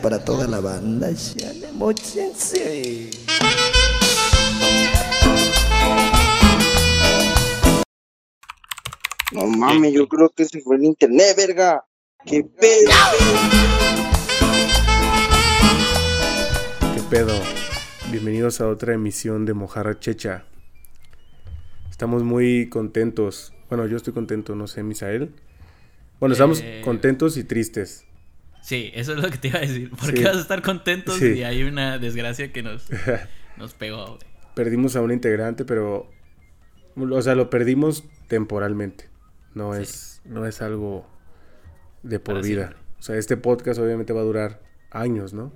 para toda la banda. No mames, yo creo que se fue el internet, verga. ¿Qué pedo? ¿Qué pedo? Bienvenidos a otra emisión de Mojarra Checha. Estamos muy contentos. Bueno, yo estoy contento, no sé, Misael. Bueno, estamos Eh, contentos y tristes. Sí, eso es lo que te iba a decir. ¿Por Sí. qué vas a estar contentos Sí. si hay una desgracia que nos, nos pegó? güey? Perdimos a un integrante, pero. O sea, lo perdimos temporalmente. No, Sí. es, no es algo de por Para vida. siempre. O sea, este podcast obviamente va a durar años, ¿no?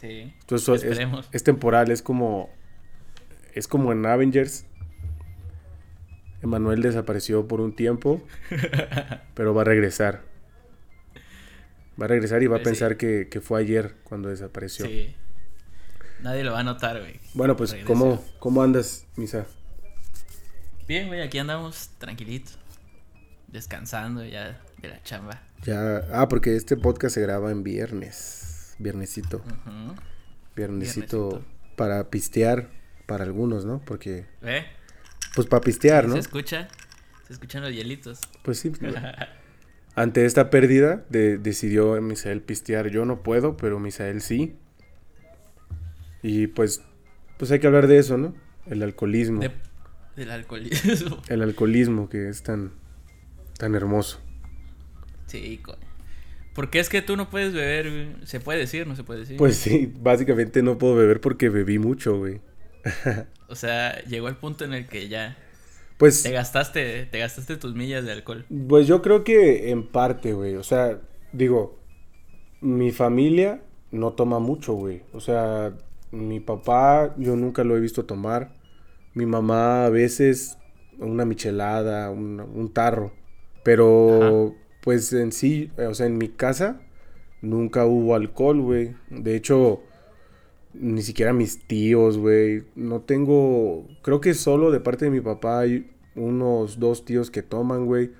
Sí. Entonces es, es temporal, es como. Es como en Avengers. Emanuel desapareció por un tiempo, pero va a regresar. Va a regresar y va a Pues sí. pensar que, que fue ayer cuando desapareció. Sí. Nadie lo va a notar, güey. Bueno, pues. ¿cómo, ¿cómo andas, Misa? Bien, güey, aquí andamos tranquilitos. Descansando ya de la chamba. Ya, ah, porque este podcast se graba en viernes. Viernesito. Ujú. Viernesito, Viernesito. para pistear para algunos, ¿no? Porque, ¿Ve? pues para pistear, ¿no? ¿Se escucha? Se escuchan los hielitos. Pues sí. Ante esta pérdida, de- decidió Misael pistear. Yo no puedo, pero Misael sí. Y pues, pues hay que hablar de eso, ¿no? El alcoholismo. De- del alcoholismo. El alcoholismo que es tan, tan hermoso. Sí, co- ¿Por qué es que tú no puedes beber? ¿Se puede decir? ¿No se puede decir? Pues sí, básicamente no puedo beber porque bebí mucho, güey. O sea, llegó el punto en el que ya Pues, te gastaste, te gastaste tus millas de alcohol. pues yo creo que en parte, güey. O sea, digo, mi familia no toma mucho, güey. O sea, mi papá yo nunca lo he visto tomar. Mi mamá a veces una michelada, un, un tarro. Pero, pues en sí, o sea, en mi casa nunca hubo alcohol, güey. De hecho, ni siquiera mis tíos, güey. No tengo, creo que solo de parte de mi papá hay unos dos tíos que toman, güey.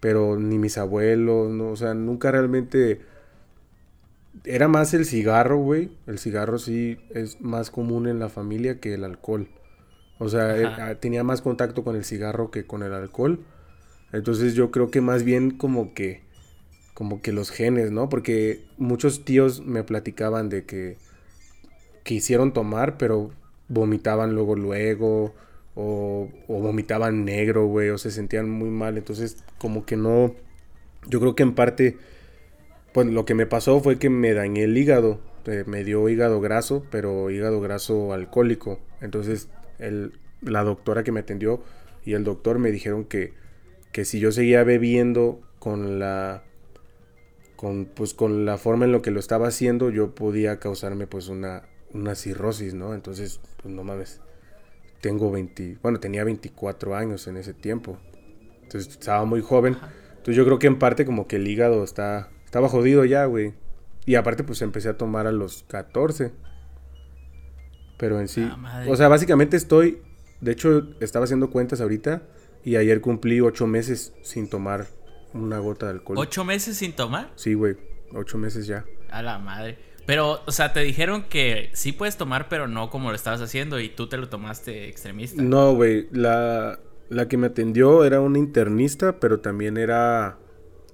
Pero ni mis abuelos, no, o sea, nunca realmente... Era más el cigarro, güey. El cigarro sí es más común en la familia que el alcohol. O sea, eh, ah, tenía más contacto con el cigarro que con el alcohol. Entonces yo creo que más bien como que como que los genes, ¿no? Porque muchos tíos me platicaban de que quisieron tomar, pero vomitaban luego luego o, o vomitaban negro, güey, o se sentían muy mal, entonces como que no yo creo que en parte pues lo que me pasó fue que me dañé el hígado, eh, me dio hígado graso, pero hígado graso alcohólico. Entonces el, la doctora que me atendió y el doctor me dijeron que, que si yo seguía bebiendo con la con pues con la forma en lo que lo estaba haciendo, yo podía causarme pues una, una cirrosis, ¿no? Entonces, pues no mames. Tengo 20, bueno, tenía 24 años en ese tiempo. Entonces estaba muy joven. Entonces yo creo que en parte como que el hígado está estaba jodido ya, güey. Y aparte pues empecé a tomar a los 14. Pero en sí, Ah, o sea, básicamente estoy, de hecho estaba haciendo cuentas ahorita y ayer cumplí ocho meses sin tomar una gota de alcohol. ¿Ocho meses sin tomar? Sí, güey, ocho meses ya. A la madre. Pero, o sea, te dijeron que sí puedes tomar, pero no como lo estabas haciendo y tú te lo tomaste extremista. No, güey, la, la que me atendió era una internista, pero también era...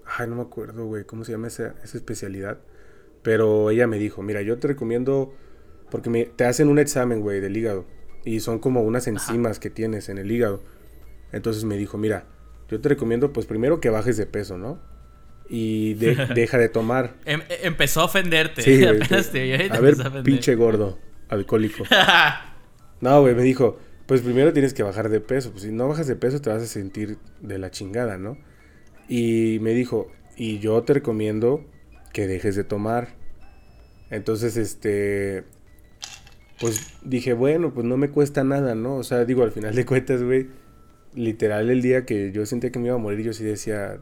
Ay, no me acuerdo, güey, cómo se llama esa, esa especialidad. Pero ella me dijo, mira, yo te recomiendo, porque me, te hacen un examen, güey, del hígado. Y son como unas enzimas que tienes en el hígado. Entonces me dijo, mira, yo te recomiendo, pues primero que bajes de peso, ¿no? Y de- deja de tomar. Em- eh, empezó a ofenderte. Sí, güey. Apenas te A ver, a pinche gordo, alcohólico. No, güey, me dijo, pues primero tienes que bajar de peso. Pues si no bajas de peso te vas a sentir de la chingada, ¿no? Y me dijo, y yo te recomiendo que dejes de tomar. Entonces, este, pues dije, bueno, pues no me cuesta nada, ¿no? O sea, digo, al final de cuentas, güey, literal el día que yo sentía que me iba a morir, yo sí decía,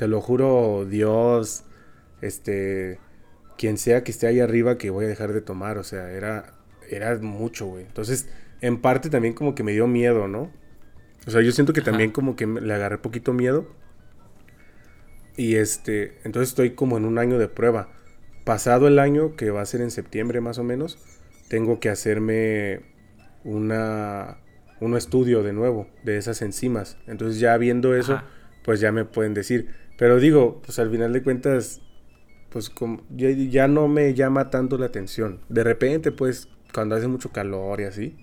te lo juro, Dios, este, quien sea que esté ahí arriba que voy a dejar de tomar, o sea, era, era mucho, güey. Entonces, en parte también como que me dio miedo, ¿no? O sea, yo siento que Ajá. también como que le agarré poquito miedo. Y este, entonces estoy como en un año de prueba. pasado el año, que va a ser en septiembre más o menos, tengo que hacerme una, un estudio de nuevo de esas enzimas. Entonces ya viendo eso, Ajá. pues ya me pueden decir. Pero digo, pues al final de cuentas, pues como, ya, ya no me llama tanto la atención. De repente, pues, cuando hace mucho calor y así,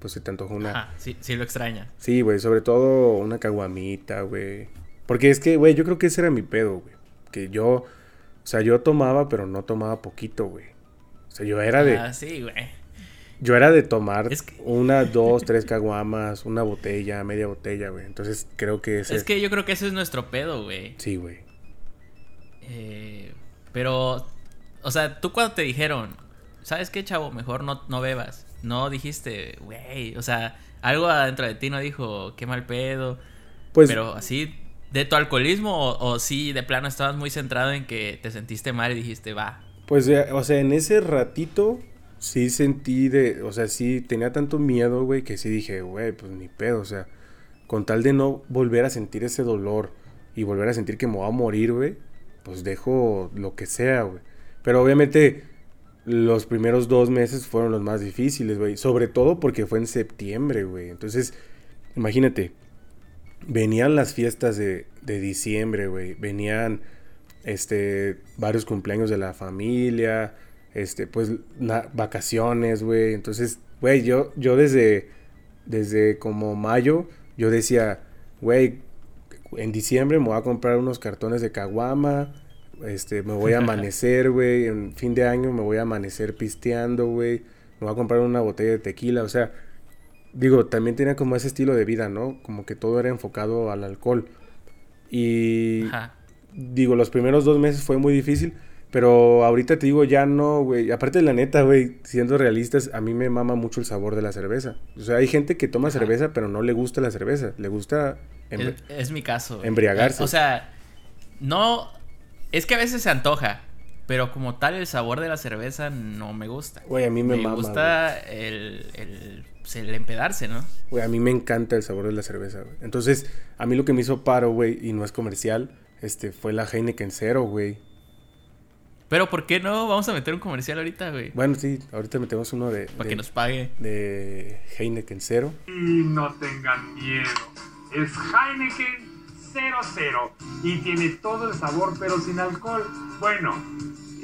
pues se te antoja una... Ajá, sí, sí lo extraña. Sí, güey, sobre todo una caguamita, güey. Porque es que, güey, yo creo que ese era mi pedo, güey. Que yo, o sea, yo tomaba, pero no tomaba poquito, güey. O sea, yo era de, Ah, sí, güey. Yo era de tomar Es que- una, dos, tres caguamas, una botella, media botella, güey. Entonces creo que ese... Es que yo creo que ese es nuestro pedo, güey. Sí, güey. Eh, pero, o sea, tú cuando te dijeron, ¿sabes qué, chavo? Mejor no, no bebas. No dijiste, güey, o sea, algo adentro de ti no dijo, qué mal pedo. Pues, pero así, ¿de tu alcoholismo o, o sí de plano estabas muy centrado en que te sentiste mal y dijiste, va? pues, eh, o sea, en ese ratito sí sentí de, o sea, sí tenía tanto miedo, güey, que sí dije, güey, pues ni pedo, o sea, con tal de no volver a sentir ese dolor y volver a sentir que me voy a morir, güey, pues dejo lo que sea, güey. Pero obviamente los primeros dos meses fueron los más difíciles, güey. Sobre todo porque fue en septiembre, güey. Entonces, imagínate, venían las fiestas de, de diciembre, güey. Venían, este, varios cumpleaños de la familia, este, pues, na- vacaciones, güey. Entonces, güey, yo, yo desde, desde como mayo, yo decía, güey, en diciembre me voy a comprar unos cartones de caguama, este, me voy a amanecer, güey, en fin de año me voy a amanecer pisteando, güey, me voy a comprar una botella de tequila, o sea, digo, también tenía como ese estilo de vida, ¿no? Como que todo era enfocado al alcohol. Y Ajá. digo, los primeros dos meses fue muy difícil, pero ahorita te digo, ya no, güey. Aparte de la neta, güey, siendo realistas, a mí me mama mucho el sabor de la cerveza. O sea, hay gente que toma Ajá. cerveza, pero no le gusta la cerveza. Le gusta... Es, es mi caso. güey. Embriagarse. O sea, no. Es que a veces se antoja. Pero como tal, el sabor de la cerveza no me gusta. Güey, a mí me, Me, mama. gusta el, el, el empedarse, ¿no? Güey, a mí me encanta el sabor de la cerveza, güey. Entonces, a mí lo que me hizo paro, güey, y no es comercial, este, fue la Heineken Cero, güey. Pero ¿por qué no? Vamos a meter un comercial ahorita, güey. Bueno, sí, ahorita metemos uno de, Para de, que nos pague. de Heineken Cero. Y no tengan miedo. Es Heineken 00 y tiene todo el sabor pero sin alcohol. Bueno,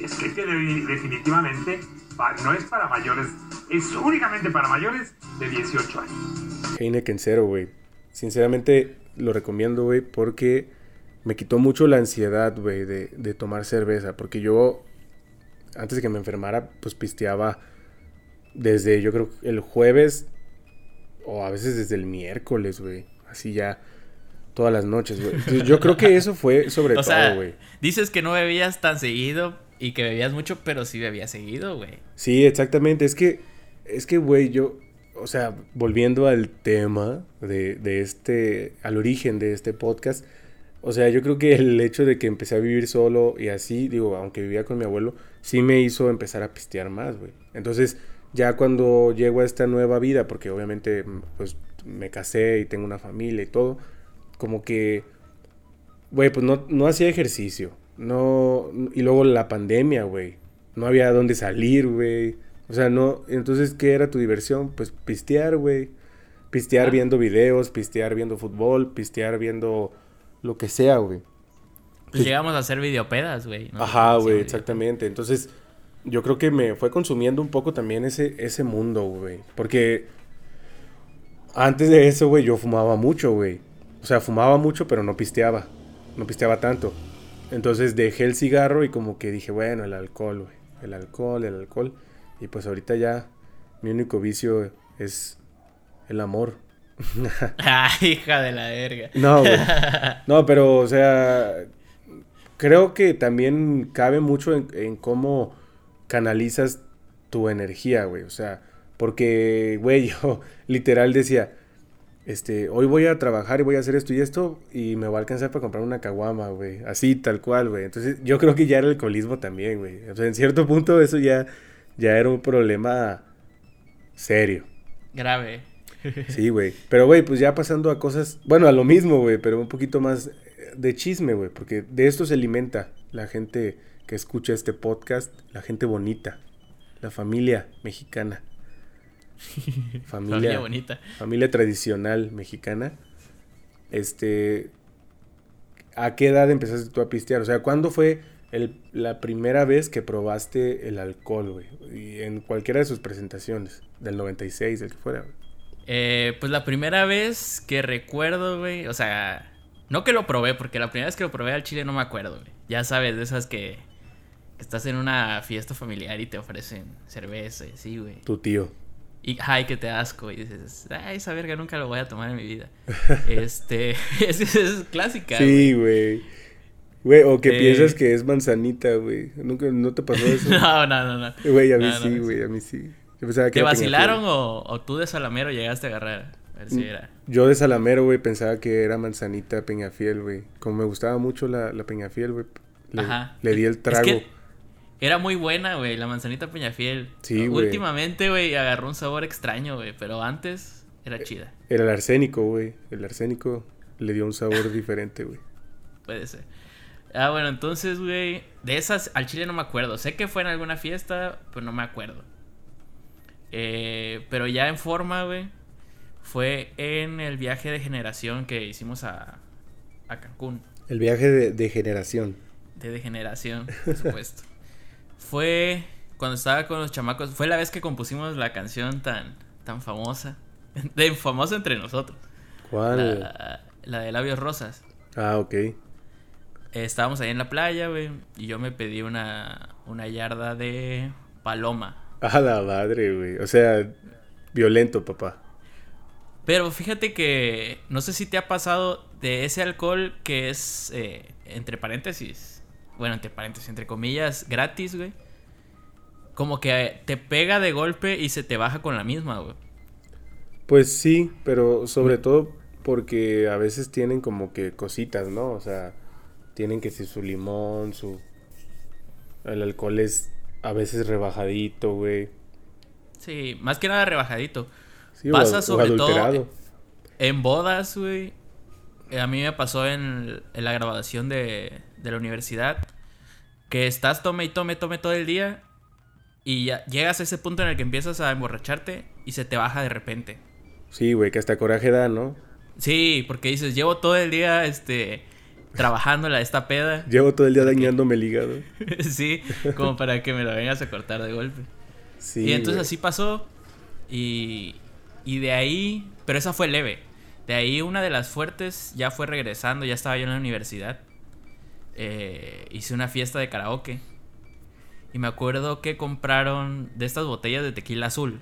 es que de- definitivamente no es para mayores, es únicamente para mayores de 18 años. Heineken Cero, güey. Sinceramente lo recomiendo, güey, porque me quitó mucho la ansiedad, güey, de, de tomar cerveza. Porque yo, antes de que me enfermara, pues pisteaba desde, yo creo, el jueves o a veces desde el miércoles, güey. Así ya todas las noches, güey. Yo creo que eso fue sobre O todo, güey. dices que no bebías tan seguido y que bebías mucho, pero sí bebías seguido, güey. Sí, exactamente. Es que, es que, güey, yo, o sea, volviendo al tema de, de este, al origen de este podcast, o sea, yo creo que el hecho de que empecé a vivir solo y así, digo, aunque vivía con mi abuelo, sí me hizo empezar a pistear más, güey. Entonces, ya cuando llego a esta nueva vida, porque obviamente, mm, pues, me casé y tengo una familia y todo, como que, güey, pues no, no hacía ejercicio. No, y luego la pandemia, güey. No había dónde salir, güey. O sea, no. Entonces, ¿qué era tu diversión? Pues pistear, güey. Pistear Ah. viendo videos, pistear viendo fútbol, pistear viendo lo que sea, güey. Pues llegamos a hacer videopedas, güey. ¿no? Ajá, güey, exactamente. Entonces, yo creo que me fue consumiendo un poco también ese, ese mundo, güey. Porque antes de eso, güey, yo fumaba mucho, güey. O sea, fumaba mucho, pero no pisteaba. No pisteaba tanto. Entonces dejé el cigarro y como que dije, bueno, el alcohol, güey. El alcohol, el alcohol. Y pues ahorita ya mi único vicio es el amor. Ah, hija de la verga. No, güey. No, pero, o sea, creo que también cabe mucho en, en cómo canalizas tu energía, güey. O sea, porque, güey, yo literal decía, este, hoy voy a trabajar y voy a hacer esto y esto y me va a alcanzar para comprar una caguama, güey. Así, tal cual, güey. Entonces, yo creo que ya era el alcoholismo también, güey. O sea, en cierto punto eso ya, ya era un problema serio. Grave. Sí, güey. Pero, güey, pues ya pasando a cosas, bueno, a lo mismo, güey, pero un poquito más de chisme, güey, porque de esto se alimenta la gente que escucha este podcast, la gente bonita, la familia mexicana. Familia Familia, bonita. familia tradicional mexicana. Este, ¿a qué edad empezaste tú a pistear? O sea, ¿cuándo fue el- la primera vez que probaste el alcohol, güey? Y en cualquiera de sus presentaciones, del 96, del que fuera, güey. Eh, pues la primera vez que recuerdo, güey, o sea, no que lo probé, porque la primera vez que lo probé al chile no me acuerdo, güey. Ya sabes, de esas que, que estás en una fiesta familiar y te ofrecen cerveza y así, güey. Tu tío. Y, ay, que te asco. Y dices, ay, esa verga nunca lo voy a tomar en mi vida. este, es, es clásica. Sí, güey. Güey, o que Eh. piensas que es manzanita, güey. ¿Nunca, ¿No te pasó eso? No, no, no, no. Güey, a mí No, sí, no. güey, a mí sí. Que ¿Te vacilaron o, o tú de Salamero llegaste a agarrar? A ver Mm. si era. Yo de Salamero, güey, pensaba que era manzanita Peñafiel, güey. Como me gustaba mucho la, la Peñafiel, güey. Le, Ajá. le di el Es trago. que era muy buena, güey, la manzanita Peñafiel. Sí, güey. Últimamente, güey, agarró un sabor extraño, güey, pero antes era chida. Era el arsénico, güey. El arsénico le dio un sabor diferente, güey. Puede ser. Ah, bueno, entonces, güey, de esas al chile no me acuerdo. Sé que fue en alguna fiesta, pero no me acuerdo. Eh, pero ya en forma, güey, fue en el viaje de generación que hicimos a, a Cancún. El viaje de, de generación. De degeneración, por supuesto. fue cuando estaba con los chamacos. Fue la vez que compusimos la canción tan, tan famosa. De famosa entre nosotros. ¿Cuál? La, la de labios rosas. Ah, ok. Eh, estábamos ahí en la playa, güey. Y yo me pedí una, una yarda de paloma. A la madre, güey. O sea, violento, papá. Pero fíjate que no sé si te ha pasado de ese alcohol que es, eh, entre paréntesis, bueno, entre paréntesis, entre comillas, gratis, güey. Como que te pega de golpe y se te baja con la misma, güey. Pues sí, pero sobre todo porque a veces tienen como que cositas, ¿no? O sea, tienen que si su limón, su... El alcohol es a veces rebajadito, güey. Sí, más que nada rebajadito. Sí, Pasa o sobre todo. En bodas, güey. eh, A mí me pasó en, en la graduación de, de la universidad. Que estás tome y tome, tome todo el día. Y ya llegas a ese punto en el que empiezas a emborracharte y se te baja de repente. Sí, güey, que hasta coraje da, ¿no? Sí, porque dices, llevo todo el día, este, trabajando la esta peda. Llevo todo el día dañándome el hígado. sí, como para que me lo vengas a cortar de golpe. Sí, y entonces güey. así pasó. Y, y de ahí, pero esa fue leve. De ahí una de las fuertes ya fue regresando, ya estaba yo en la universidad. Eh, hice una fiesta de karaoke. Y me acuerdo que compraron de estas botellas de tequila azul.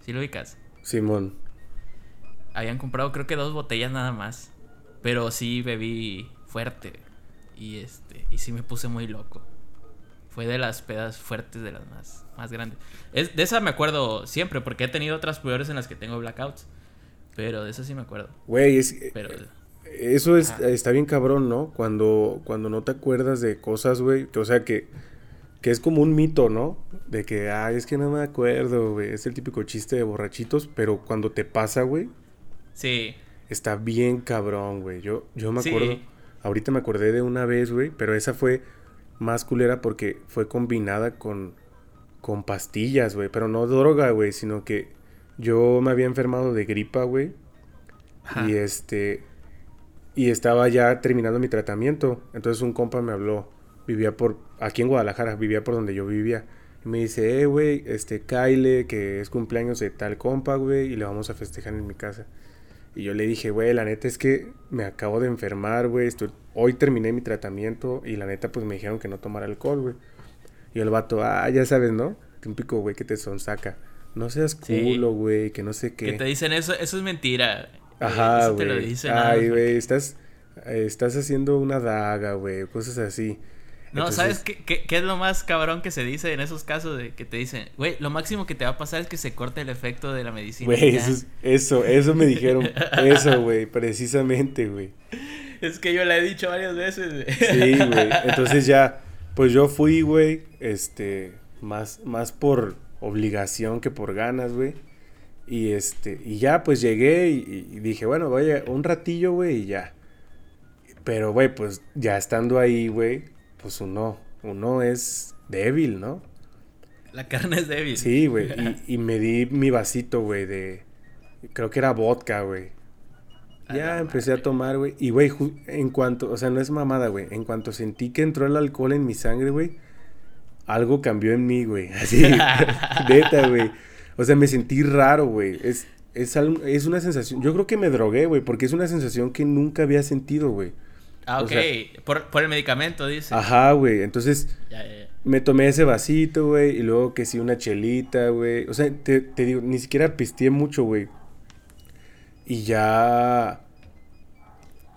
¿Sí lo ubicas? Simón. Habían comprado creo que dos botellas nada más. Pero sí bebí fuerte. Y este. Y sí me puse muy loco. Fue de las pedas fuertes de las más, más grandes. Es, de esa me acuerdo siempre, porque he tenido otras peores en las que tengo blackouts. Pero de esa sí me acuerdo. Güey, es... Pero. Eso es, está bien cabrón, ¿no? Cuando, cuando no te acuerdas de cosas, güey. O sea, que, que es como un mito, ¿no? De que, ay, es que no me acuerdo, güey. Es el típico chiste de borrachitos, pero cuando te pasa, güey, Sí. Está bien cabrón, güey. Yo, yo me Sí. acuerdo, ahorita me acordé de una vez, güey, pero esa fue más culera porque fue combinada con, con pastillas, güey. Pero no droga, güey, sino que yo me había enfermado de gripa, güey. Y este. Y estaba ya terminando mi tratamiento. Entonces un compa me habló. Vivía por. Aquí en Guadalajara, vivía por donde yo vivía. Y me dice, eh, güey, este, Kyle, que es cumpleaños de tal compa, güey, y le vamos a festejar en mi casa. Y yo le dije, güey, la neta es que me acabo de enfermar, güey. Hoy terminé mi tratamiento y la neta, pues me dijeron que no tomara alcohol, güey. Y el vato, ah, ya sabes, ¿no? Típico, güey, que te sonsaca. No seas culo, güey, que no sé qué. Que te dicen eso, eso es mentira. Ajá, Eso te lo dicen Ay, güey, estás, eh, estás haciendo una daga, güey, cosas así. No, Entonces, ¿sabes qué, qué, qué es lo más cabrón que se dice en esos casos de que te dicen, güey, lo máximo que te va a pasar es que se corte el efecto de la medicina. Güey, ya"? eso, es- eso, eso me dijeron. Eso, güey, precisamente, güey. Es que yo le he dicho varias veces. güey. Sí, güey. Entonces ya, pues yo fui, güey, este, más, más por obligación que por ganas, güey. Y este, y ya, pues llegué y, y dije, bueno, vaya, un ratillo, güey, y ya. Pero, güey, pues ya estando ahí, güey, pues uno, uno es débil, ¿no? La carne es débil. Sí, güey. Y, y me di mi vasito, güey, de. Creo que era vodka, güey. Ya empecé a tomar, güey. Y, güey, en cuanto. O sea, no es mamada, güey. En cuanto sentí que entró el alcohol en mi sangre, güey. Algo cambió en mí, güey. Así. neta, güey. O sea, me sentí raro, güey. Es, es, es una sensación. Yo creo que me drogué, güey. Porque es una sensación que nunca había sentido, güey. Ah, o ok. sea- por, por el medicamento, dice. Ajá, güey. Entonces. Ya, ya, ya. Me tomé ese vasito, güey, y luego que sí una chelita, güey. O sea, te, te digo, ni siquiera pisteé mucho, güey. Y ya...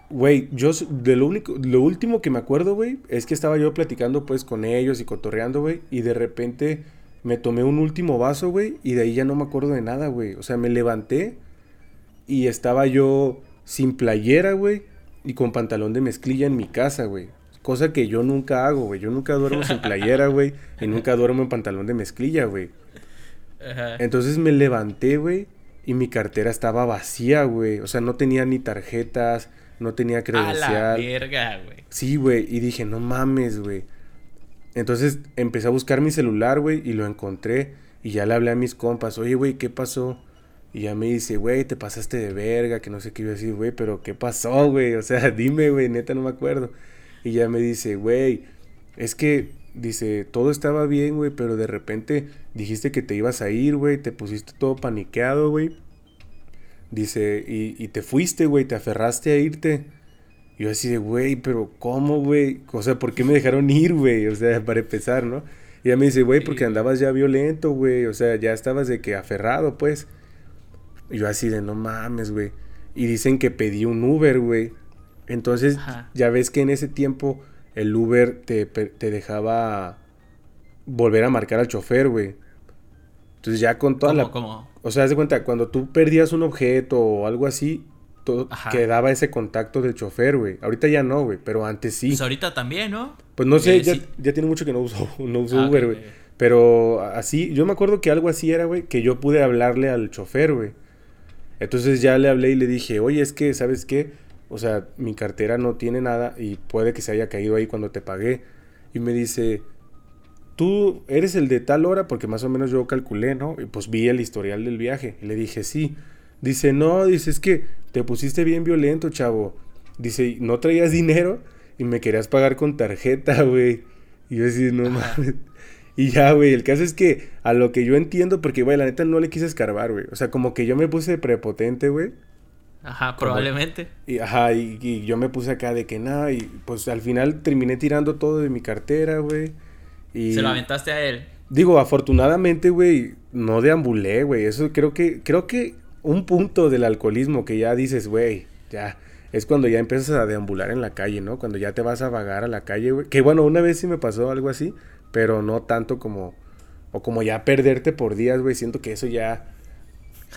Güey, yo de lo único, lo último que me acuerdo, güey, es que estaba yo platicando pues con ellos y cotorreando, güey, y de repente me tomé un último vaso, güey, y de ahí ya no me acuerdo de nada, güey. O sea, me levanté y estaba yo sin playera, güey, y con pantalón de mezclilla en mi casa, güey. Cosa que yo nunca hago, güey. Yo nunca duermo sin playera, güey, y nunca duermo en pantalón de mezclilla, güey. Ajá. Entonces me levanté, güey, y mi cartera estaba vacía, güey. O sea, no tenía ni tarjetas, no tenía A la credencial. verga, güey. Sí, güey, y dije, no mames, güey. Entonces empecé a buscar mi celular, güey, y lo encontré. Y ya le hablé a mis compas, oye, güey, ¿qué pasó? Y ya me dice, güey, te pasaste de verga, que no sé qué iba a decir, güey, pero ¿qué pasó, güey? O sea, dime, güey, neta no me acuerdo. Y ya me dice, güey, es que, dice, todo estaba bien, güey, pero de repente dijiste que te ibas a ir, güey, te pusiste todo paniqueado, güey. Dice, y, y te fuiste, güey, te aferraste a irte. Y yo así de, güey, pero ¿cómo, güey? O sea, ¿por qué me dejaron ir, güey? O sea, para empezar, ¿no? Y ella me dice, güey, porque andabas ya violento, güey. O sea, ya estabas de que aferrado, pues. Y yo así de, no mames, güey. Y dicen que pedí un Uber, güey. Entonces, Ajá. ya ves que en ese tiempo el Uber te, te dejaba volver a marcar al chofer, güey. Entonces ya con toda ¿Cómo, la... cómo? O sea, haz de cuenta, cuando tú perdías un objeto o algo así, todo Ajá. quedaba ese contacto del chofer, güey. Ahorita ya no, güey, pero antes sí. Pues ahorita también, ¿no? Pues no sé, Eh, ya, sí. ya tiene mucho que no uso, no uso Ah, Uber, güey. Pero así, yo me acuerdo que algo así era, güey, que yo pude hablarle al chofer, güey. Entonces ya le hablé y le dije, oye, es que, ¿sabes qué? O sea, mi cartera no tiene nada y puede que se haya caído ahí cuando te pagué. Y me dice, tú eres el de tal hora, porque más o menos yo calculé, ¿no? Y pues vi el historial del viaje. Y le dije, sí. Dice, no, dice, es que te pusiste bien violento, chavo. Dice, no traías dinero y me querías pagar con tarjeta, güey. Y yo así, no mames. Y ya, güey, el caso es que a lo que yo entiendo, porque, güey, la neta no le quise escarbar, güey. O sea, como que yo me puse prepotente, güey. Ajá, probablemente. Y, ajá, y, y yo me puse acá de que nada, y pues al final terminé tirando todo de mi cartera, güey. Y Se lo aventaste a él. digo, afortunadamente, güey, no deambulé, güey. Eso creo que, creo que un punto del alcoholismo que ya dices, güey, ya, es cuando ya empiezas a deambular en la calle, ¿no? Cuando ya te vas a vagar a la calle, güey. Que bueno, una vez sí me pasó algo así, pero no tanto como, o como ya perderte por días, güey. Siento que eso ya,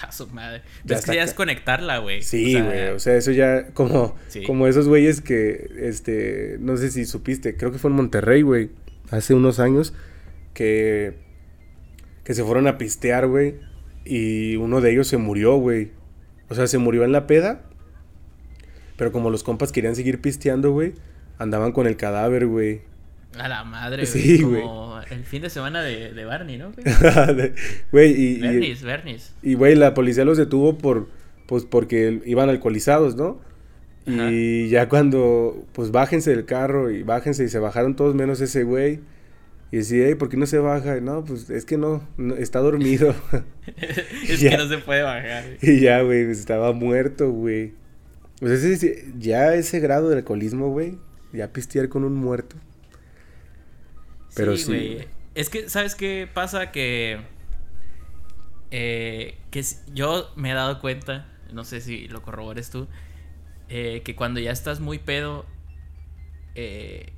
A su madre. Ya es que ya es conectarla, güey. Sí, O sea, güey, o sea, eso ya como, Sí. como esos güeyes que, este, no sé si supiste, creo que fue en Monterrey, güey, hace unos años, que, que se fueron a pistear, güey, y uno de ellos se murió, güey. O sea, se murió en la peda, pero como los compas querían seguir pisteando, güey, andaban con el cadáver, güey. A la madre, güey. Sí, güey. Como el fin de semana de, de Barney, ¿no? güey? Güey, y, y, Bernis, Bernis. Y, güey, la policía los detuvo por, pues, porque iban alcoholizados, ¿no? Ajá. Y ya cuando, pues, bájense del carro y bájense y se bajaron todos menos ese güey. Y decía, "Ey, ¿por qué no se baja? Y, No, pues, es que no, no, está dormido. es Ya. que no se puede bajar. güey. y ya, güey, pues, estaba muerto, güey. Pues ese- ya ese grado de alcoholismo, güey, ya pistear con un muerto. Pero sí, güey. Es que, ¿sabes qué pasa? Que. eh, que yo me he dado cuenta, no sé si lo corrobores tú, eh, que cuando ya estás muy pedo, eh,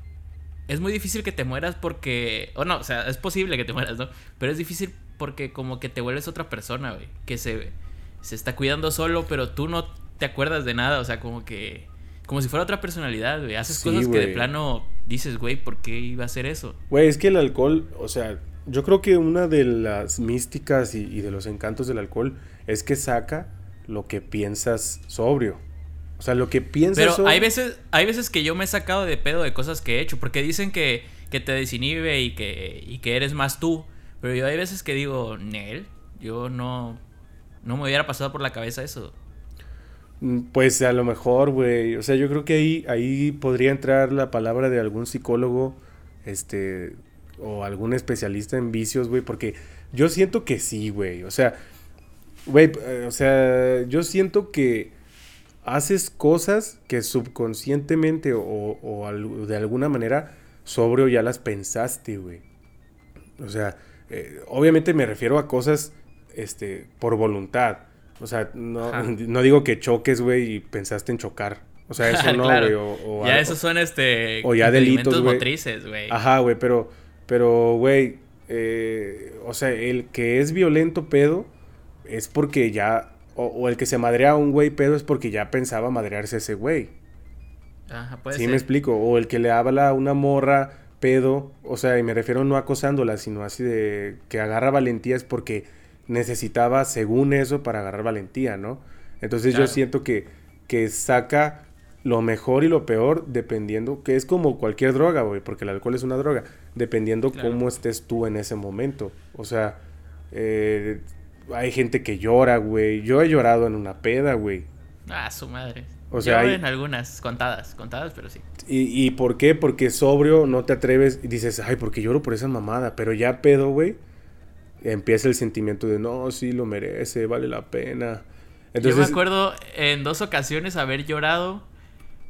es muy difícil que te mueras porque. O no, o sea, es posible que te mueras, ¿no? Pero es difícil porque, como que te vuelves otra persona, güey. Que se, se está cuidando solo, pero tú no te acuerdas de nada, o sea, como que. Como si fuera otra personalidad, güey. Haces Sí, cosas que de plano dices, güey, ¿por qué iba a hacer eso? Güey, es que el alcohol, o sea, yo creo que una de las místicas y, y de los encantos del alcohol es que saca lo que piensas sobrio. O sea, lo que piensas Pero sobrio- hay veces, hay veces que yo me he sacado de pedo de cosas que he hecho, porque dicen que, que te desinhibe y que, y que eres más tú. Pero yo hay veces que digo, Nel, yo no, no me hubiera pasado por la cabeza eso. Mm, Pues a lo mejor, güey. O sea, yo creo que ahí, ahí podría entrar la palabra de algún psicólogo, este, o algún especialista en vicios, güey, porque yo siento que sí, güey. O sea, güey, eh, o sea, yo siento que haces cosas que subconscientemente o, o de alguna manera sobrio ya las pensaste, güey. O sea, eh, obviamente me refiero a cosas, este, por voluntad. O sea, no, Ajá. no digo que choques, güey, y pensaste en chocar. O sea, eso no, Claro. güey. o- o ya esos son este o ya delitos, güey. motrices, güey. Ajá, güey, pero, pero, güey, eh, o sea, el que es violento pedo es porque ya, o, o el que se madrea a un güey pedo es porque ya pensaba madrearse a ese güey. Ajá, puede sí, ser. me explico. O el que le habla a una morra pedo, o sea, y me refiero no acosándola, sino así de que agarra valentía es porque necesitaba, según eso, para agarrar valentía, ¿no? Entonces Claro. yo siento que, que saca lo mejor y lo peor dependiendo, que es como cualquier droga, güey, porque el alcohol es una droga, dependiendo Claro. cómo estés tú en ese momento. O sea, eh, hay gente que llora, güey. Yo he llorado en una peda, güey. Ah, su madre. O sea, hay- en algunas, contadas, contadas, pero sí. ¿Y, ¿Y por qué? Porque sobrio no te atreves y dices, ay, porque lloro por esa mamada. Pero ya pedo, güey, empieza el sentimiento de, no, sí, lo merece, vale la pena. Entonces, Yo me acuerdo en dos ocasiones haber llorado,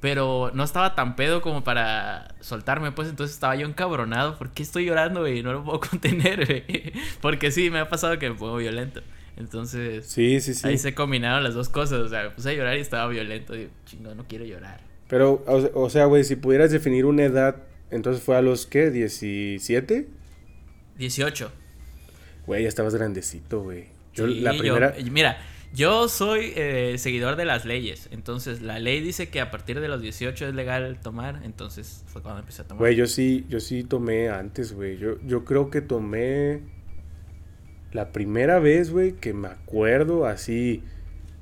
pero no estaba tan pedo como para soltarme, pues entonces estaba yo encabronado. ¿Por qué estoy llorando, güey? No lo puedo contener, güey. Porque sí, me ha pasado que me pongo violento. Entonces, sí, sí, sí. ahí se combinaron las dos cosas. O sea, me puse a llorar y estaba violento. Y chingo, no quiero llorar. Pero, o sea, güey, si pudieras definir una edad, entonces fue a los, ¿qué? ¿17? 18. Güey, ya estabas grandecito, güey. Yo Sí, la yo- primera... mira, yo soy eh, seguidor de las leyes. Entonces, la ley dice que a partir de los 18 es legal tomar. Entonces, fue cuando empecé a tomar. Güey, yo sí, yo sí tomé antes, güey. Yo, yo creo que tomé la primera vez, güey, que me acuerdo así,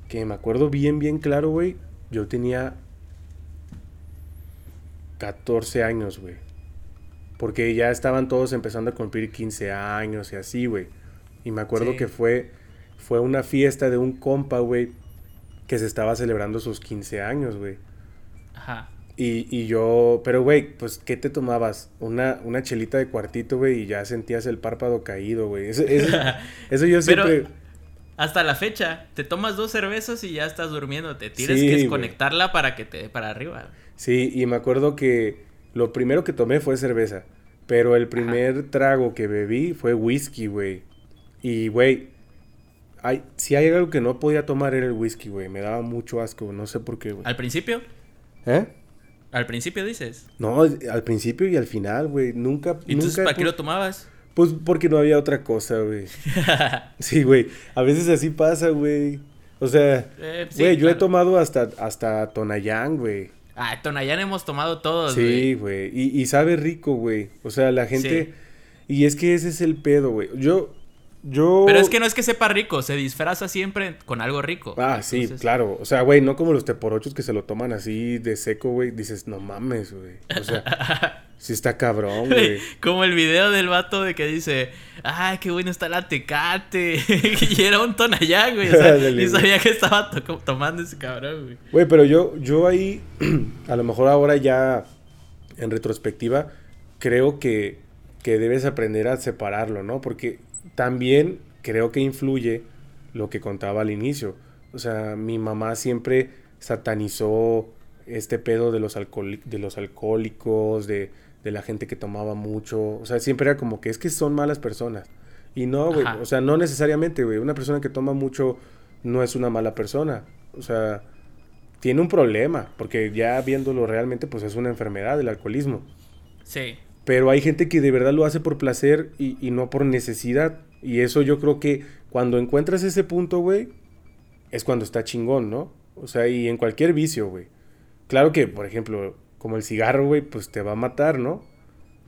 que me acuerdo bien, bien claro, güey. Yo tenía 14 años, güey. Porque ya estaban todos empezando a cumplir 15 años y así, güey. Y me acuerdo Sí. que fue, fue una fiesta de un compa, güey, que se estaba celebrando sus 15 años, güey. Ajá. Y, y yo, pero güey, pues, ¿qué te tomabas? Una, una chelita de cuartito, güey, y ya sentías el párpado caído, güey. Eso, eso, eso yo Pero- siempre... Hasta la fecha, te tomas dos cervezas y ya estás durmiendo. Te tienes Sí, que desconectarla para que te dé para arriba. Sí, y me acuerdo que lo primero que tomé fue cerveza. Pero el primer trago que bebí fue whisky, güey. Y, güey, hay, si hay algo que no podía tomar era el whisky, güey. Me daba mucho asco, no sé por qué, güey. ¿Al principio? ¿Eh? Al principio dices. No, al principio y al final, güey. Nunca... ¿Y entonces nunca para qué lo tomabas? Pues porque no había otra cosa, güey. Sí, güey. A veces así pasa, güey. O sea, Eh, sí, güey, yo he tomado hasta, hasta Tonayán, güey. Ah, Tonayán hemos tomado todos, Sí, güey. güey. Y, y sabe rico, güey. O sea, la gente... Sí. Y es que ese es el pedo, güey. Yo... Yo... Pero es que no es que sepa rico, se disfraza siempre con algo rico. Ah, sí, Entonces, claro. O sea, güey, no como los teporochos que se lo toman así de seco, güey. Dices, no mames, güey. O sea, sí está cabrón, güey. Como el video del vato de que dice, ay, qué bueno está la tecate. y era un Tonayán, güey. O sea, güey. sabía que estaba to- tomando ese cabrón, güey. Güey, pero yo, yo ahí, a lo mejor ahora ya en retrospectiva, creo que, que debes aprender a separarlo, ¿no? Porque también creo que influye lo que contaba al inicio. O sea, mi mamá siempre satanizó este pedo de los, de los alcohólicos, de, de la gente que tomaba mucho. O sea, siempre era como que es que son malas personas. Y no, güey. O sea, no necesariamente, güey. Una persona que toma mucho no es una mala persona. O sea, tiene un problema. Porque ya viéndolo realmente, pues es una enfermedad, el alcoholismo. Sí. Pero hay gente que de verdad lo hace por placer y, y no por necesidad. Y eso yo creo que cuando encuentras ese punto, güey, es cuando está chingón, ¿no? O sea, y en cualquier vicio, güey. Claro que, por ejemplo, como el cigarro, güey, pues te va a matar, ¿no?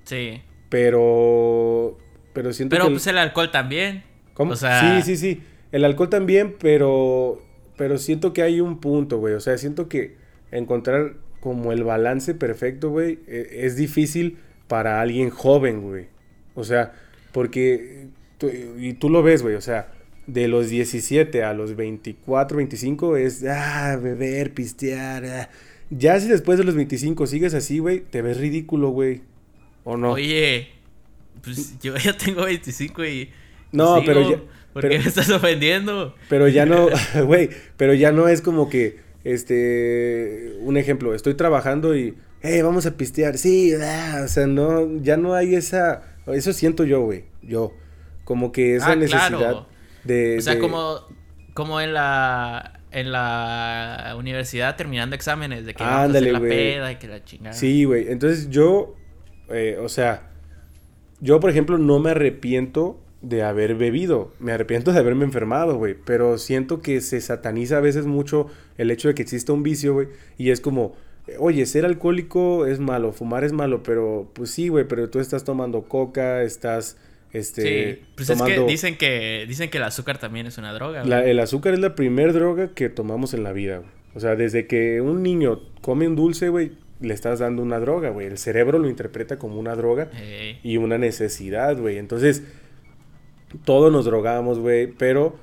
Sí. Pero... Pero siento Pero que... el- pues el alcohol también. ¿Cómo? O sea, Sí, sí, sí. El alcohol también, pero... Pero siento que hay un punto, güey. O sea, siento que encontrar como el balance perfecto, güey, e- es difícil para alguien joven, güey. O sea, porque, tú- y tú lo ves, güey, o sea, de los 17 a los 24, 25 es, ah, beber, pistear, ah. Ya si después de los 25 sigues así, güey, te ves ridículo, güey. ¿O no? Oye, pues yo ya tengo 25 y. No, sigo. pero ya- ¿Por pero- qué me estás ofendiendo? Pero ya no, güey, pero ya no es como que, este, un ejemplo, estoy trabajando y, hey, vamos a pistear, sí, ah, o sea, no, ya no hay esa, eso siento yo, güey, yo, como que esa Ah, necesidad claro. de, O sea, de- como, como en la en la universidad terminando exámenes de que vamos a Ándale, la güey. peda y que la chingada. Sí, güey. Entonces yo, eh, o sea, yo por ejemplo no me arrepiento de haber bebido. Me arrepiento de haberme enfermado, güey. Pero siento que se sataniza a veces mucho el hecho de que exista un vicio, güey. Y es como, oye, ser alcohólico es malo, fumar es malo, pero pues sí, güey, pero tú estás tomando coca, estás, este, Sí, pues es que dicen que dicen que el azúcar también es una droga. La- el azúcar es la primer droga que tomamos en la vida, güey. O sea, desde que un niño come un dulce, güey, le estás dando una droga, güey. El cerebro lo interpreta como una droga y una necesidad, güey. Entonces, todos nos drogamos, güey, pero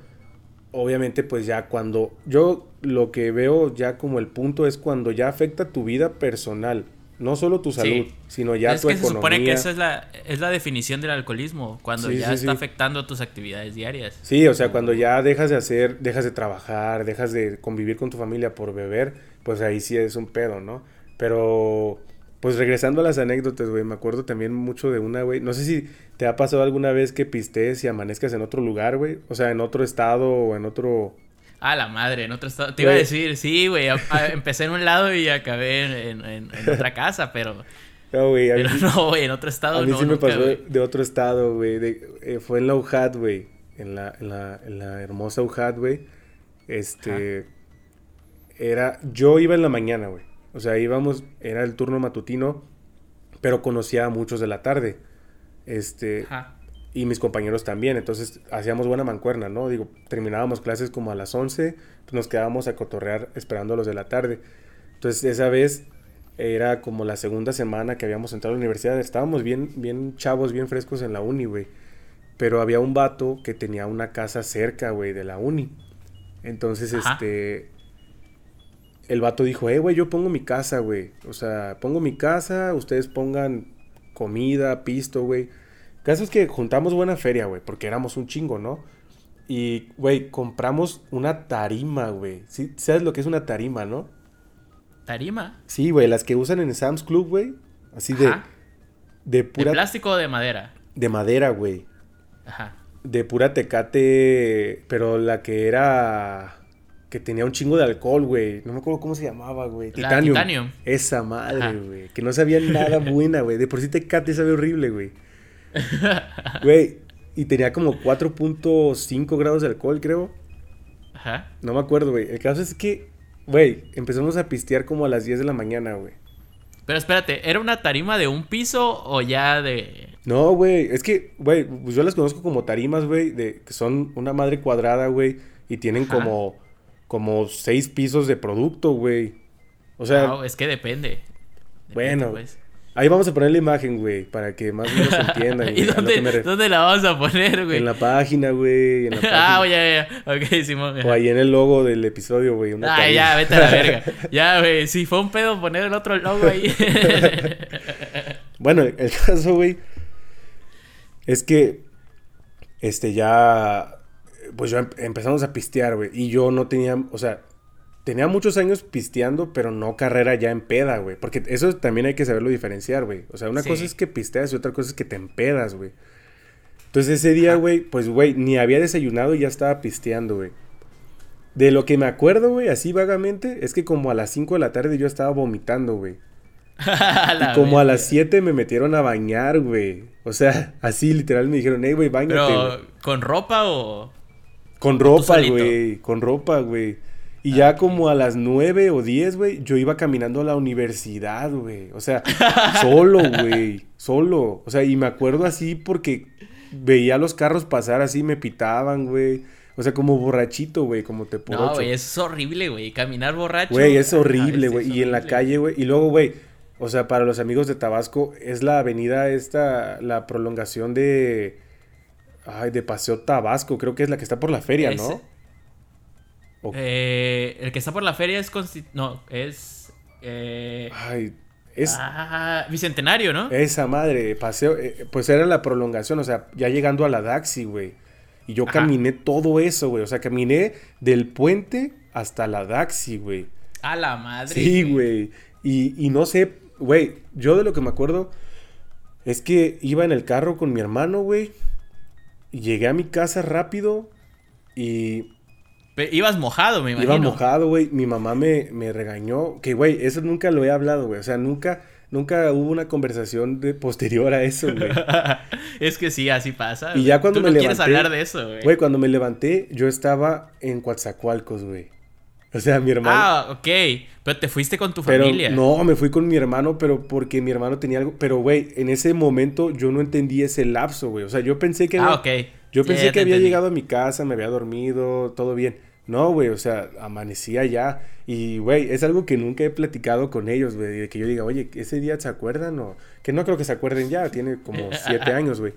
obviamente pues ya cuando yo lo que veo ya como el punto es cuando ya afecta tu vida personal, no solo tu salud, Sí. sino ya es tu que se economía. supone que esa es la, es la definición del alcoholismo, cuando Sí, ya sí, está afectando tus actividades diarias. Sí, o sea, cuando ya dejas de hacer, dejas de trabajar, dejas de convivir con tu familia por beber, pues ahí sí es un pedo, ¿no? Pero, pues regresando a las anécdotas, güey, me acuerdo también mucho de una, güey. No sé si te ha pasado alguna vez que pistees y amanezcas en otro lugar, güey. O sea, en otro estado o en otro... Ah, la madre, en otro estado. Te iba a decir, sí, güey. empecé en un lado y acabé en, en- otra casa, pero, No, güey, mí, pero no, güey, en otro estado a mí no. sí me nunca, pasó de otro estado, güey. eh, fue en la UJAT, güey. En la, en la, en la hermosa UJAT, güey. Este... Era... Yo iba en la mañana, güey. O sea, íbamos... Era el turno matutino. Pero conocía a muchos de la tarde. Este... Ajá. Y mis compañeros también. Entonces hacíamos buena mancuerna, ¿no? Digo, terminábamos clases como a las 11. Pues nos quedábamos a cotorrear esperando a los de la tarde. Entonces esa vez era como la segunda semana que habíamos entrado a la universidad. Estábamos bien, bien chavos, bien frescos en la uni, güey. Pero había un vato que tenía una casa cerca, güey, de la uni. Entonces, Ajá. este... El vato dijo, eh, güey, yo pongo mi casa, güey. O sea, pongo mi casa, ustedes pongan comida, pisto, güey. Caso es que juntamos buena feria, güey, porque éramos un chingo, ¿no? Y, güey, compramos una tarima, güey. ¿Sí? ¿Sabes lo que es una tarima, no? Tarima. Sí, güey, las que usan en Sam's Club, güey. Así de, Ajá. de ¿De pura... plástico o de madera? De madera, güey. Ajá. De pura tecate, pero la que era... Que tenía un chingo de alcohol, güey. No me acuerdo cómo se llamaba, güey. Titanium. Titanium. Esa madre, güey. Que no sabía nada buena, güey. De por sí tecate sabe horrible, güey. Güey. Y tenía como 4.5 grados de alcohol, creo. Ajá. No me acuerdo, güey. El caso es que, güey, empezamos a pistear como a las 10 de la mañana, güey. Pero espérate, ¿era una tarima de un piso o ya de...? No, güey, es que, güey, pues yo las conozco como tarimas, güey, de que son una madre cuadrada, güey, y tienen Ajá. como como seis pisos de producto, güey. O sea, No, es que depende. Depende, Bueno, pues. Ahí vamos a poner la imagen, güey, para que más o menos entiendan, ¿Y dónde, me la vamos a poner, güey? En la página, güey, ah, ya, ya, ya. Ok, Simón. O ahí en el logo del episodio, güey, tarima. ya, vete a la verga. Ya, güey, si fue un pedo poner el otro logo ahí. Bueno, el caso, güey, es que, este, ya, pues yo em- empezamos a pistear, güey, y yo no tenía, o sea, tenía muchos años pisteando, pero no carrera ya en peda, güey, porque eso también hay que saberlo diferenciar, güey. O sea, una Sí. cosa es que pisteas y otra cosa es que te empedas, güey. Entonces ese día, güey, pues, güey, ni había desayunado y ya estaba pisteando, güey. De lo que me acuerdo, güey, así vagamente, es que como a las 5 de la tarde yo estaba vomitando, güey. Y como a las 7 me metieron a bañar, güey. O sea, así literal me dijeron, hey, güey, bañate, ¿con ropa o...? Con ropa, güey. Con ropa, güey. Y ya como a las 9 o 10, güey, yo iba caminando a la universidad, güey. O sea, solo, güey. Solo. O sea, y me acuerdo así porque veía los carros pasar así, me pitaban, güey. O sea, como borrachito, güey, como te por No, güey, es horrible, güey. Caminar borracho. Güey, es horrible, güey. y en la calle, güey. Y luego, güey, O sea, para los amigos de Tabasco, es la avenida esta, la prolongación de. Ay, de Paseo Tabasco, creo que es la que está por la feria, ¿no? Ese- Eh, el que está por la feria es. No, es. Eh, Ay, es. ah, Bicentenario, ¿no? Esa madre, paseo, eh, pues era la prolongación, o sea, ya llegando a la Daxi, güey. Y yo Ajá. caminé todo eso, güey. O sea, caminé del puente hasta la Daxi, güey. A la madre. Sí, güey. Y, y no sé, güey, yo de lo que me acuerdo es que iba en el carro con mi hermano, güey. y Llegué a mi casa rápido y Ibas mojado, me imagino. iba mojado, güey. Mi mamá me, me regañó. Que, güey, eso nunca lo he hablado, güey. O sea, nunca, nunca hubo una conversación de posterior a eso, güey. es que sí, así pasa. Y ya cuando Tú me no quieres levanté- hablar de eso, güey. Güey, cuando me levanté, yo estaba en Coatzacoalcos, güey. O sea, mi hermano. Ah, ok. Pero te fuiste con tu pero familia. no, me fui con mi hermano, pero porque mi hermano tenía algo. Pero, güey, en ese momento yo no entendí ese lapso, güey. O sea, yo pensé que. Ah, había- ok. Yo pensé que había entendí. llegado a mi casa, me había dormido, todo bien. No, güey, o sea, amanecía ya. Y, güey, es algo que nunca he platicado con ellos, güey. De que yo diga, oye, ¿ese día se acuerdan? O que no creo que se acuerden ya, tiene como siete años, güey.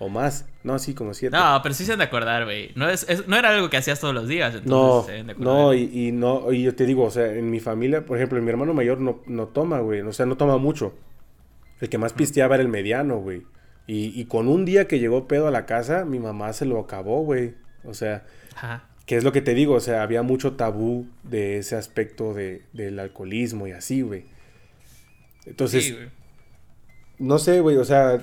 O más. No, sí, como siete. No, pero sí se han de acordar, güey. No, es, es- no era algo que hacías todos los días, entonces No, se de acordar. no, y, y no, y yo te digo, o sea, en mi familia, por ejemplo, mi hermano mayor no, no toma, güey, o sea, no toma mucho. El que más pisteaba era el mediano, güey. Y, y con un día que llegó pedo a la casa, mi mamá se lo acabó, güey. O sea, Ajá. Que es lo que te digo, o sea, había mucho tabú de ese aspecto de, del alcoholismo y así, güey. Entonces, Sí, güey. no sé, güey, o sea,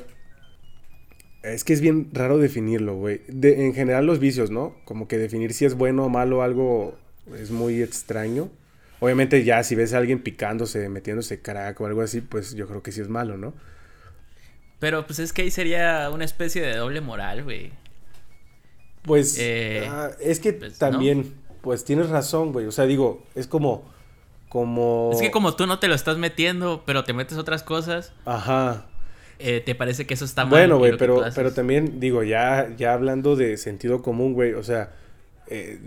es que es bien raro definirlo, güey. De- en general los vicios, ¿no? Como que definir si es bueno o malo algo es muy extraño. Obviamente ya si ves a alguien picándose, metiéndose crack o algo así, pues yo creo que sí es malo, ¿no? Pero pues es que ahí sería una especie de doble moral, güey. Pues Eh, ah, es que pues, ¿no? también, pues tienes razón, güey. O sea, digo, es como, como... Es que como tú no te lo estás metiendo, pero te metes otras cosas, Ajá. eh, te parece que eso está mal. Bueno, güey, pero, pero también digo, ya, ya hablando de sentido común, güey, o sea, eh,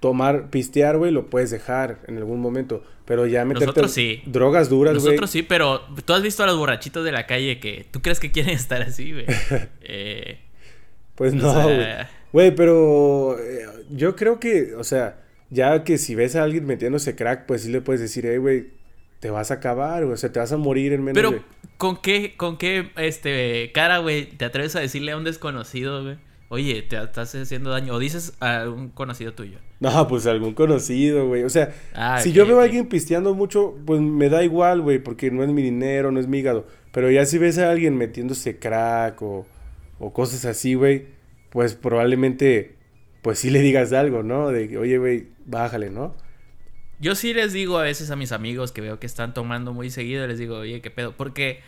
tomar, pistear, güey, lo puedes dejar en algún momento, pero ya meterte Nosotros sí. drogas duras, güey. Nosotros sí, pero tú has visto a los borrachitos de la calle que tú crees que quieren estar así, güey. Eh, Pues o no, sea, güey. Güey, pero eh, yo creo que, o sea, ya que si ves a alguien metiéndose crack, pues sí le puedes decir, hey, güey, te vas a acabar, güey, o sea, te vas a morir en menos Pero, de... ¿con qué, con qué este, cara, güey, te atreves a decirle a un desconocido, güey? Oye, te estás haciendo daño. O dices a un conocido tuyo. No, pues algún conocido, güey. O sea, Ah, si yo veo a alguien pisteando mucho, pues me da igual, güey, porque no es mi dinero, no es mi hígado. Pero ya si ves a alguien metiéndose crack o, o cosas así, güey, pues probablemente, pues sí le digas algo, ¿no? De que, oye, güey, bájale, ¿no? Yo sí les digo a veces a mis amigos que veo que están tomando muy seguido, les digo, oye, ¿qué pedo? Porque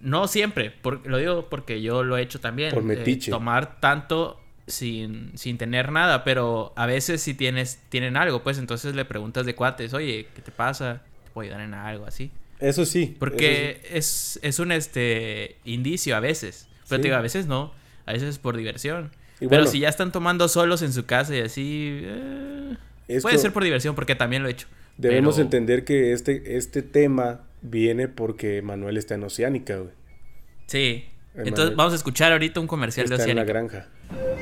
no siempre, por- lo digo porque yo lo he hecho también. Por eh, metiche. tomar tanto sin, sin tener nada, pero a veces si tienes, tienen algo, pues entonces le preguntas de cuates, oye, ¿qué te pasa? ¿Te puedo ayudar en algo así? Eso sí. Porque eso es, es un este indicio a veces. Pero Sí. te digo, a veces no. A veces es por diversión. Y Pero bueno. si ya están tomando solos en su casa y así. eh, Esto- Puede ser por diversión, porque también lo he hecho. Debemos Pero- entender que este, este tema viene porque Manuel está en Oceánica, güey. Sí. El Entonces Manuel. vamos a escuchar ahorita un comercial de en la Oceánica. granja.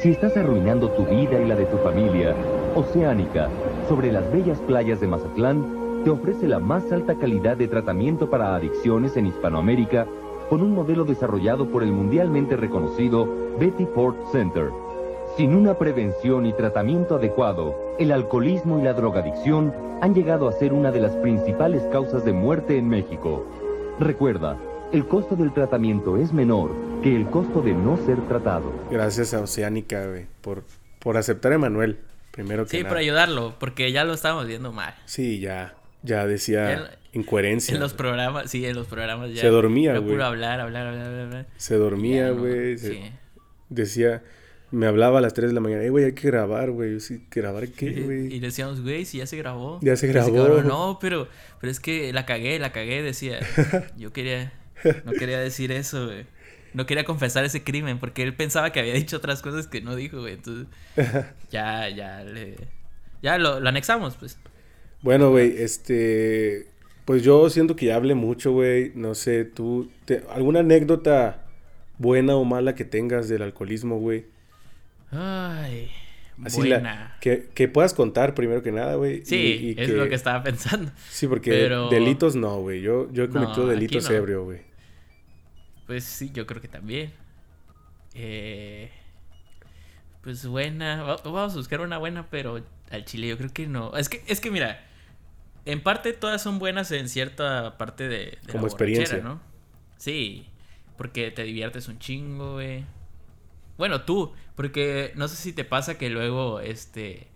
Si estás arruinando tu vida y la de tu familia, Oceánica, sobre las bellas playas de Mazatlán, te ofrece la más alta calidad de tratamiento para adicciones en Hispanoamérica con un modelo desarrollado por el mundialmente reconocido Betty Ford Center. Sin una prevención y tratamiento adecuado, el alcoholismo y la drogadicción han llegado a ser una de las principales causas de muerte en México. Recuerda, el costo del tratamiento es menor que el costo de no ser tratado. Gracias a Oceánica, güey, por, por aceptar a Manuel, primero que Sí, nada. por ayudarlo, porque ya lo estábamos viendo mal. Sí, ya, ya decía En- incoherencia. En los programas, sí, en los programas ya. Se dormía, güey. puro hablar, hablar, hablar, hablar. Se dormía, güey. Sí. Decía, me hablaba a las 3 de la mañana, "Ey, güey, hay que grabar, güey. ¿grabar qué, Y güey? le decíamos, güey, si ya se grabó. Ya se Y grabó. cabrón, no, pero, pero es que la cagué, la cagué, decía. Yo quería, no quería decir eso, güey. No quería confesar ese crimen porque él pensaba que había dicho otras cosas que no dijo, güey. Entonces, ya, ya le. Ya lo, lo anexamos, pues. Bueno, güey, este. Pues yo siento que ya hablé mucho, güey. No sé, tú, te- ¿alguna anécdota buena o mala que tengas del alcoholismo, güey? Ay, Así la- buena. que, que puedas contar primero que nada, güey. Sí, y- y es lo que estaba pensando. Sí, porque pero- delitos no, güey. Yo, yo he cometido delitos no. ebrio, güey. Pues sí, yo creo que también. Eh, pues buena. Va- Vamos a buscar una buena, pero al chile yo creo que no. Es que, es que mira, en parte todas son buenas en cierta parte de, de la Como experiencia. ¿no? Sí, porque te diviertes un chingo, güey. Bueno, tú, porque no sé si te pasa que luego, este,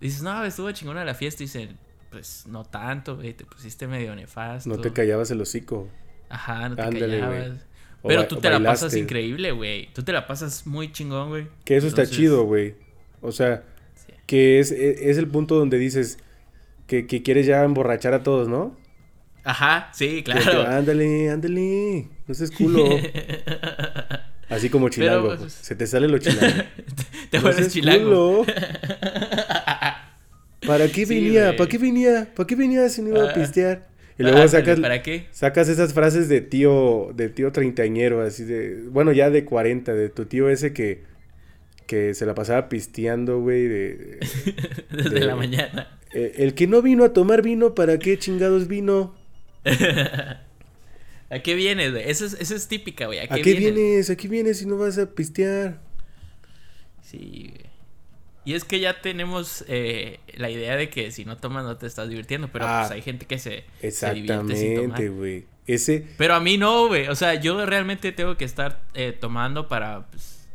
dices, no, estuvo chingona la fiesta y dicen, pues no tanto, güey, te pusiste medio nefasto. No te callabas el hocico. Ajá, no te Ándale, callabas. Pero tú te la pasas increíble, güey. Tú te la pasas muy chingón, güey. Que eso está chido, güey. O sea, sí. que es, e- es el punto donde dices que, que quieres ya emborrachar a todos, ¿no? Ajá, sí, que, claro. ándale, ándale. No seas culo. Así como chilango. pues, Se te sale lo chilango. te No vuelves chilango. culo. ¿Para qué venía? ¿Para qué venía? ¿Para qué venía si no iba a Ah. pistear? Y Ah, luego ándale, sacas, ¿Para qué? sacas esas frases de tío, de tío treintañero, así de, bueno, ya de 40, de tu tío ese que, que se la pasaba pisteando, güey, de, Desde de- la mañana. Eh, el que no vino a tomar vino, ¿para qué chingados vino? ¿A qué vienes, güey? Esa es, es típica, güey. ¿A qué, ¿A qué vienes? vienes? ¿A qué vienes si no vas a pistear? Sí, güey. Y es que ya tenemos eh, la idea de que si no tomas no te estás divirtiendo, pero Ah, pues hay gente que se, se divierte sin Exactamente, tomar. güey. Ese, Pero a mí no, güey. O sea, yo realmente tengo que estar eh, tomando para, pues...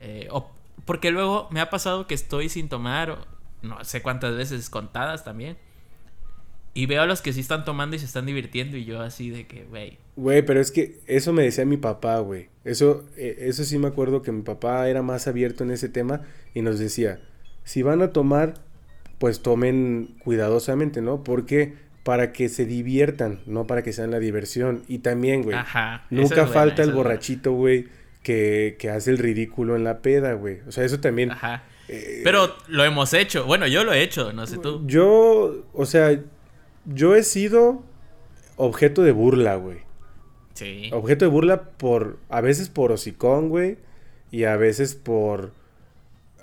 eh, o- porque luego me ha pasado que estoy sin tomar, no sé cuántas veces contadas también. Y veo a los que sí están tomando y se están divirtiendo y yo así de que, güey. Güey, pero es que eso me decía mi papá, güey. Eso, eh, eso sí me acuerdo que mi papá era más abierto en ese tema y nos decía, si van a tomar, pues tomen cuidadosamente, ¿no? Porque para que se diviertan, no para que sean la diversión. Y también, güey, Ajá. nunca buena, falta el borrachito, güey, que, que hace el ridículo en la peda, güey. O sea, eso también... Ajá. Eh, Pero lo hemos hecho. Bueno, yo lo he hecho, no sé tú. Yo, o sea, yo he sido objeto de burla, güey. Sí. Objeto de burla por, a veces por hocicón, güey, y a veces por,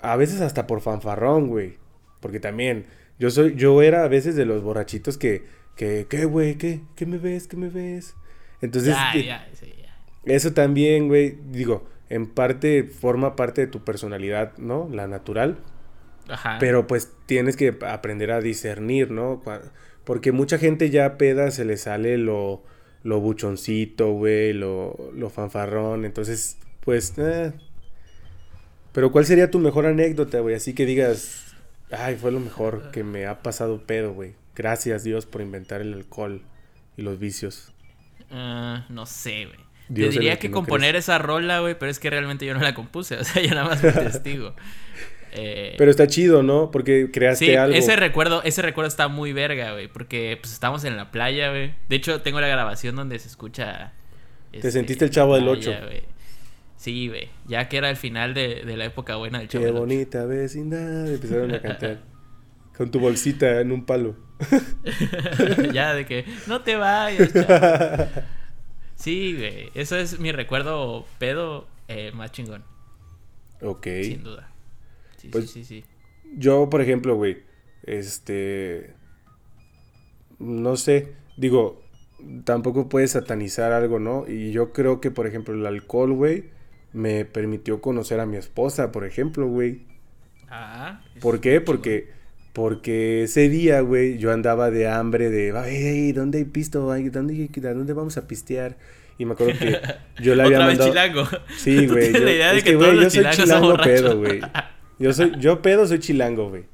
a veces hasta por fanfarrón, güey. Porque también, yo soy, yo era a veces de los borrachitos que, que, ¿qué, güey? ¿Qué? ¿Qué me ves? ¿Qué me ves? Entonces, ya, eh, ya, sí, ya. eso también, güey, digo, en parte forma parte de tu personalidad, ¿no? La natural. Ajá. Pero pues tienes que aprender a discernir, ¿no? Porque mucha gente ya peda se le sale lo, lo buchoncito, güey, lo, lo fanfarrón. Entonces, pues, eh. Pero ¿cuál sería tu mejor anécdota, güey? Así que digas, ay, fue lo mejor que me ha pasado pedo, güey. Gracias Dios por inventar el alcohol y los vicios. Ah, no sé, güey. Te Dios diría que, componer esa rola, güey, pero es que realmente yo no la compuse. O sea, yo nada más fui testigo. Eh, Pero está chido, ¿no? Porque creaste sí, algo. ese recuerdo, ese recuerdo está muy verga, güey. Porque pues estábamos en la playa, güey. De hecho, tengo la grabación donde se escucha. este, sentiste el Chavo del playa, Ocho. güey. Sí, güey. Ya que era el final de, de la época buena del Chavo Qué bonita vecindad. Empezaron a cantar. Con tu bolsita en un palo. ya de que no te vayas, chavo". Sí, güey. Eso es mi recuerdo pedo eh, más chingón. Ok. Sin duda. Sí, Pues- sí, sí, sí. Yo, por ejemplo, güey, este, no sé, digo, tampoco puedes satanizar algo, ¿no? Y yo creo que, por ejemplo, el alcohol, güey, me permitió conocer a mi esposa, por ejemplo, güey. Ah. ¿Por qué? Porque, porque ese día, güey, yo andaba de hambre, de, ay, ¿dónde hay pisto? Ay, ¿dónde, ¿A dónde vamos a pistear? Y me acuerdo que yo le había Otra vez mandado... chilango. Sí, güey. yo- es que, que, güey, yo soy chilango pedo, güey. Yo soy, yo pedo soy chilango, güey.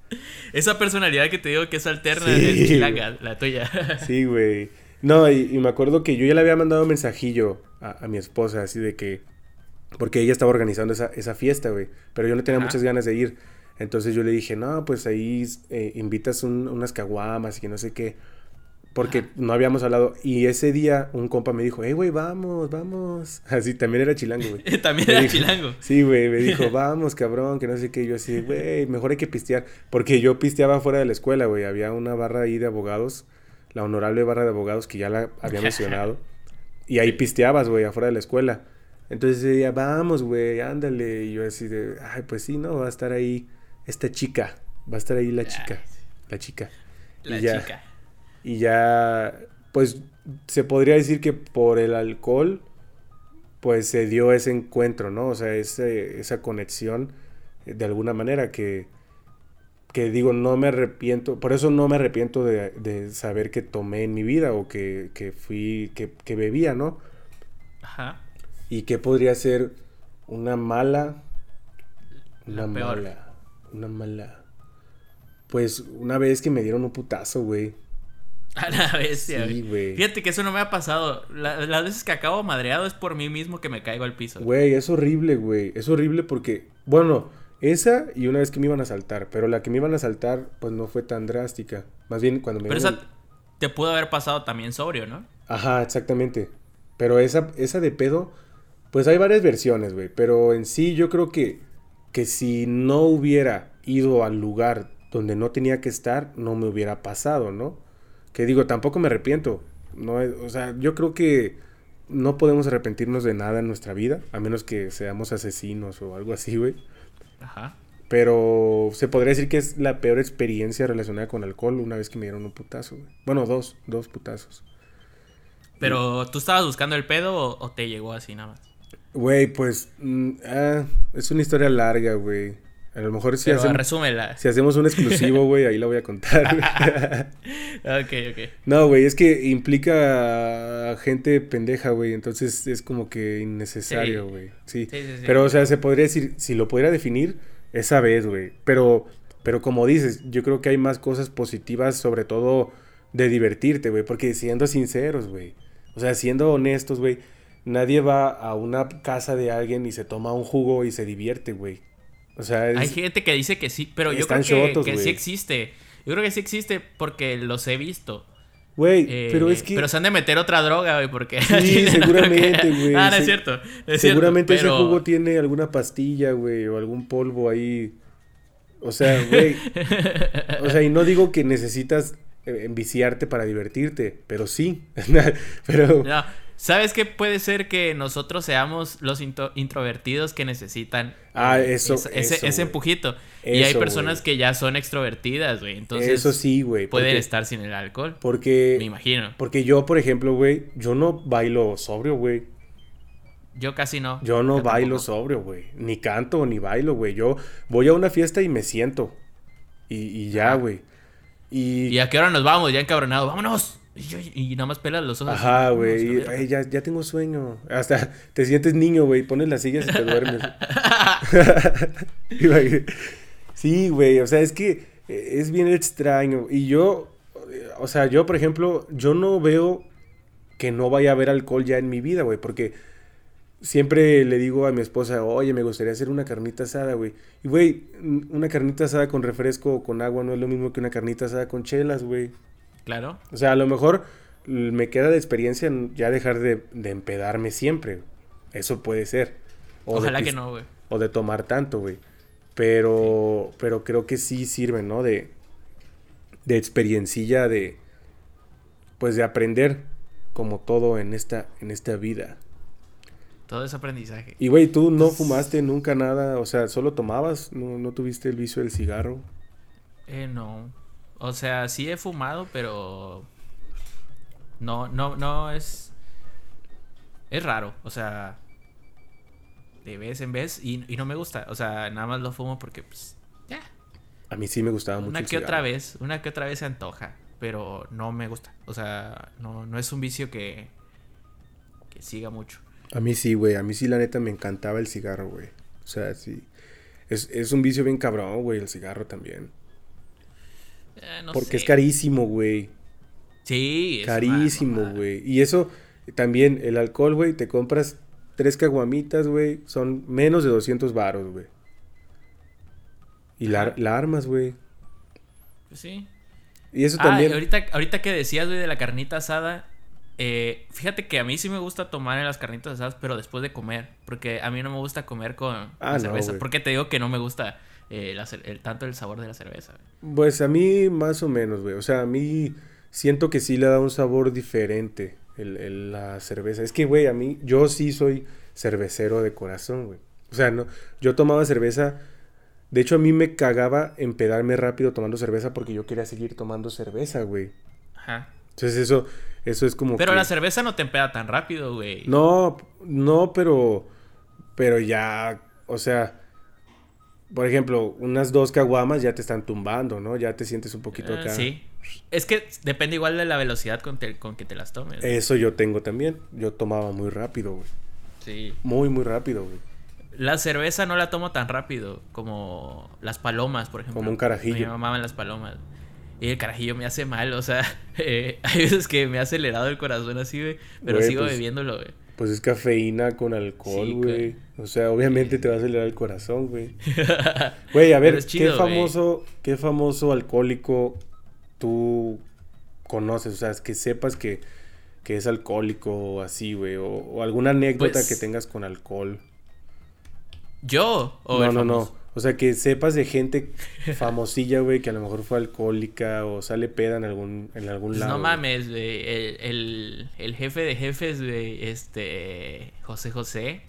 Esa personalidad que te digo que es alterna Sí. es chilanga, la tuya. Sí, güey. No, y, y me acuerdo que yo ya le había mandado un mensajillo a, a mi esposa, así de que... Porque ella estaba organizando esa, esa fiesta, güey. Pero yo no tenía Ajá. muchas ganas de ir. Entonces yo le dije, no, pues ahí eh, invitas un- unas caguamas y que no sé qué. Porque no habíamos hablado. Y ese día un compa me dijo, hey, güey, vamos, vamos. Así también era chilango, güey. También Me era dijo- chilango. Sí, güey, me dijo, vamos, cabrón, que no sé qué. Yo así, güey, mejor hay que pistear. Porque yo pisteaba fuera de la escuela, güey. Había una barra ahí de abogados, la honorable barra de abogados que ya la había mencionado. y ahí pisteabas, güey, afuera de la escuela. Entonces decía, vamos, güey, ándale. Y yo así de, ay, pues sí, no, va a estar ahí esta chica. Va a estar ahí la chica. La chica. La y ya, chica. Y ya, pues se podría decir que por el alcohol, pues se dio ese encuentro, ¿no? O sea, ese, esa conexión eh, de alguna manera que, que digo, no me arrepiento, por eso no me arrepiento de, de saber que tomé en mi vida o que, que fui, que, que bebía, ¿no? Ajá. Y que podría ser una mala, una La peor. mala, una mala. Pues una vez que me dieron un putazo, güey. A la bestia, Sí, güey. Fíjate que eso no me ha pasado. La- las veces que acabo madreado es por mí mismo que me caigo al piso. Güey, es horrible, güey. Es horrible porque, bueno, esa y una vez que me iban a saltar, pero la que me iban a saltar, pues no fue tan drástica. Más bien cuando me Pero esa te pudo haber pasado también sobrio, ¿no? Ajá, exactamente. Pero esa, esa de pedo, pues hay varias versiones, güey. Pero en sí yo creo que, que si no hubiera ido al lugar donde no tenía que estar, no me hubiera pasado, ¿no? Que digo, tampoco me arrepiento. No, o sea, yo creo que no podemos arrepentirnos de nada en nuestra vida, a menos que seamos asesinos o algo así, güey. Ajá. Pero se podría decir que es la peor experiencia relacionada con alcohol una vez que me dieron un putazo, güey. Bueno, dos, dos putazos. Pero tú estabas buscando el pedo o, o te llegó así nada más. Güey, pues mm, ah, es una historia larga, güey. A lo mejor si, Pero hacemos, resúmela. si hacemos un exclusivo, güey, ahí la voy a contar. ok, ok. no, güey, es que implica a gente pendeja, güey. Entonces es como que innecesario, güey. Sí. Sí, sí, sí. Pero, o sea, se podría decir, si lo pudiera definir, esa vez, güey. Pero, pero como dices, yo creo que hay más cosas positivas, sobre todo de divertirte, güey. Porque siendo sinceros, güey. O sea, siendo honestos, güey. Nadie va a una casa de alguien y se toma un jugo y se divierte, güey. O sea, es- Hay gente que dice que sí, pero yo creo que, sí existe. Yo creo que sí existe porque los he visto. güey, Eh, pero es que... Pero se han de meter otra droga, güey, porque... Sí, seguramente, güey. Ah, no es cierto. no es Seguramente cierto, ese jugo tiene alguna pastilla, güey, o algún polvo ahí. O sea, güey. o sea, y no digo que necesitas eh, enviciarte para divertirte, pero sí. pero No, ¿Sabes qué puede ser que nosotros seamos los intro- introvertidos que necesitan Ah, eh, eso, ese, eso, empujito? y hay personas que ya son extrovertidas, güey. Entonces eso sí, güey. pueden porque- estar sin el alcohol. Me Porque, imagino. porque yo, por ejemplo, güey, yo no bailo sobrio, güey. Yo casi no. Yo no bailo tampoco. sobrio, güey. Ni canto, ni bailo, güey. Yo voy a una fiesta y me siento. Y, y ya, güey. Y, ¿Y a qué hora nos vamos? Ya encabronados. ¡Vámonos! Y, nada más pelas los ojos. Ajá, güey. la y, verga. "Ay, ya, ya tengo sueño. Hasta te sientes niño, güey. Pones las sillas y te duermes. Sí, güey. O sea, es que eh, es bien extraño. Y yo, eh, o sea, yo, por ejemplo, yo no veo que no vaya a haber alcohol ya en mi vida, güey. Porque siempre le digo a mi esposa, oye, me gustaría hacer una carnita asada, güey. Y, güey, una carnita asada con refresco o con agua no es lo mismo que una carnita asada con chelas, güey. Claro. O sea, a lo mejor me queda de experiencia en ya dejar de, de empedarme siempre. Eso puede ser. O Ojalá que no, güey. O de tomar tanto, güey. Pero, pero creo que sí sirve, ¿no? De, de experiencilla, de, pues de aprender como todo en esta, en esta vida. Todo es aprendizaje. Y, güey, tú no fumaste nunca nada, o sea, solo tomabas, no, no tuviste el vicio del cigarro. Eh, no. O sea, sí he fumado, pero. No, no, no es. Es raro. O sea. De vez en vez. Y, y no me gusta. O sea, nada más lo fumo porque, pues. Ya. A mí sí me gustaba mucho Una que otra vez. Una que otra vez se antoja. Pero no me gusta. O sea, no, no es un vicio que. Que siga mucho. A mí sí, güey. A mí sí, la neta, me encantaba el cigarro, güey. O sea, sí. Es, es un vicio bien cabrón, güey, el cigarro también. Eh, no Porque es carísimo, güey. Sí, es Carísimo, güey. Y eso también, el alcohol, güey, te compras tres caguamitas, güey. Son menos de 200 varos, güey. Y la, armas, güey. Pues sí. Y eso Ah, también. y ahorita, ahorita que decías, güey, de la carnita asada. eh, fíjate que a mí sí me gusta tomar en las carnitas asadas, pero después de comer. Porque a mí no me gusta comer con, Ah, cerveza. porque te digo que no me gusta eh, la el, tanto el sabor de la cerveza. güey. Pues a mí más o menos, güey. O sea, a mí siento que sí le da un sabor diferente el, el- la cerveza. Es que, güey, a mí, yo sí soy cervecero de corazón, güey. O sea, no, yo tomaba cerveza. De hecho, a mí me cagaba empedarme rápido tomando cerveza porque yo quería seguir tomando cerveza, güey. Ajá. Entonces, eso, eso es como. Pero que- la cerveza no te empeda tan rápido, güey. No, no, pero. Pero ya. O sea. Por ejemplo, unas dos caguamas ya te están tumbando, ¿no? Ya te sientes un poquito Eh, acá. sí. Es que depende igual de la velocidad con, te- con que te las tomes. Eso yo tengo también. Yo tomaba muy rápido, güey. Sí. Muy, muy rápido, güey. La cerveza no la tomo tan rápido como las palomas, por ejemplo. Como un carajillo. Me mamaban las palomas. Y el carajillo me hace mal, o sea, eh, hay veces que me ha acelerado el corazón así, güey. Pero sigo pues, bebiéndolo, güey. Pues es cafeína con alcohol, Sí, güey. O sea, obviamente te va a acelerar el corazón, güey. Güey, a ver, chido, ¿qué famoso, qué famoso alcohólico tú conoces? O sea, es que sepas que, que es alcohólico o así, güey. O, o alguna anécdota Pues- que tengas con alcohol. ¿Yo? ¿O no, no, famoso? O sea, que sepas de gente famosilla, güey, que a lo mejor fue alcohólica o sale peda en algún, en algún Pues lado. no güey. mames, güey. El, el, el jefe de jefes, güey, este. José José.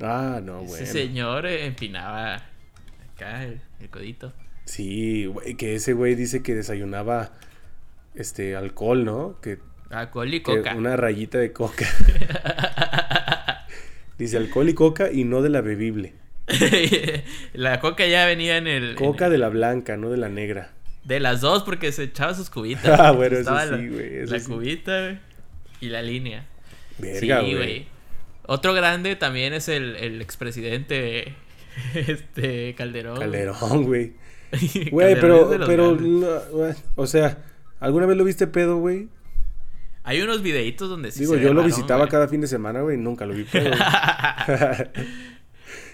Ah, no, Ese bueno. señor empinaba acá el, el codito. Sí, güey, que ese güey dice que desayunaba este alcohol, ¿no? Que, Alcohol y que coca. una rayita de coca. dice alcohol y coca y no de la bebible. la coca ya venía en el. en Coca el- de la blanca, no de la negra. De las dos, porque se echaba sus cubitas. Ah, bueno, eso sí, la- güey, La sí. cubita, güey. Y la línea. Verga, sí, güey. Otro grande también es el, el expresidente este Calderón. Calderón, güey. Güey, pero, pero, no, o sea, ¿alguna vez lo viste pedo, güey? Hay unos videitos donde sí Digo, se yo lo visitaba cada fin de semana, güey, nunca lo vi pedo.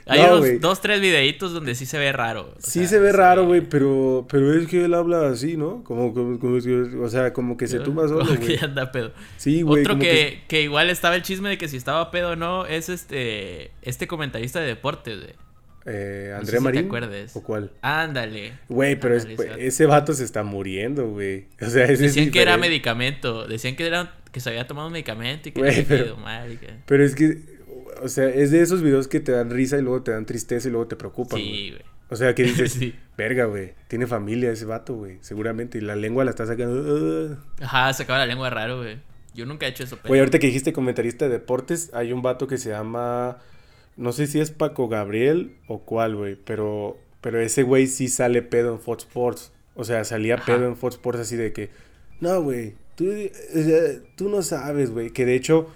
Hay No, unos dos, tres videitos donde sí se ve raro. Sí sea, se ve raro, güey, pero, pero es que él habla así, ¿no? Como, como, como o sea, como que se tumba solo, güey. que anda pedo. Sí, güey. Otro que, que igual estaba el chisme de que si estaba pedo o no es este este comentarista de deportes, güey. Eh, No sé ¿Andrea si te Marín? acuerdes. ¿O cuál? Ándale. Güey, pero es- ese vato. se está muriendo, güey. O sea, ese es Decían que era medicamento. Decían que era que se había tomado un medicamento y que le había pero- mal. y que- Pero es que, o sea, es de esos videos que te dan risa y luego te dan tristeza y luego te preocupan, güey. Sí, güey. O sea, que dices, Sí. verga, güey, tiene familia ese vato, güey, seguramente. Y la lengua la está sacando. Ajá, sacaba la lengua raro, güey. Yo nunca he hecho eso. Güey, ahorita que dijiste comentarista de deportes, hay un vato que se llama, no sé si es Paco Gabriel o cuál, güey, pero, pero ese güey sí sale pedo en Fox Sports. O sea, salía Ajá. pedo en Fox Sports así de que, no, güey, tú, o sea, tú no sabes, güey. Que de hecho,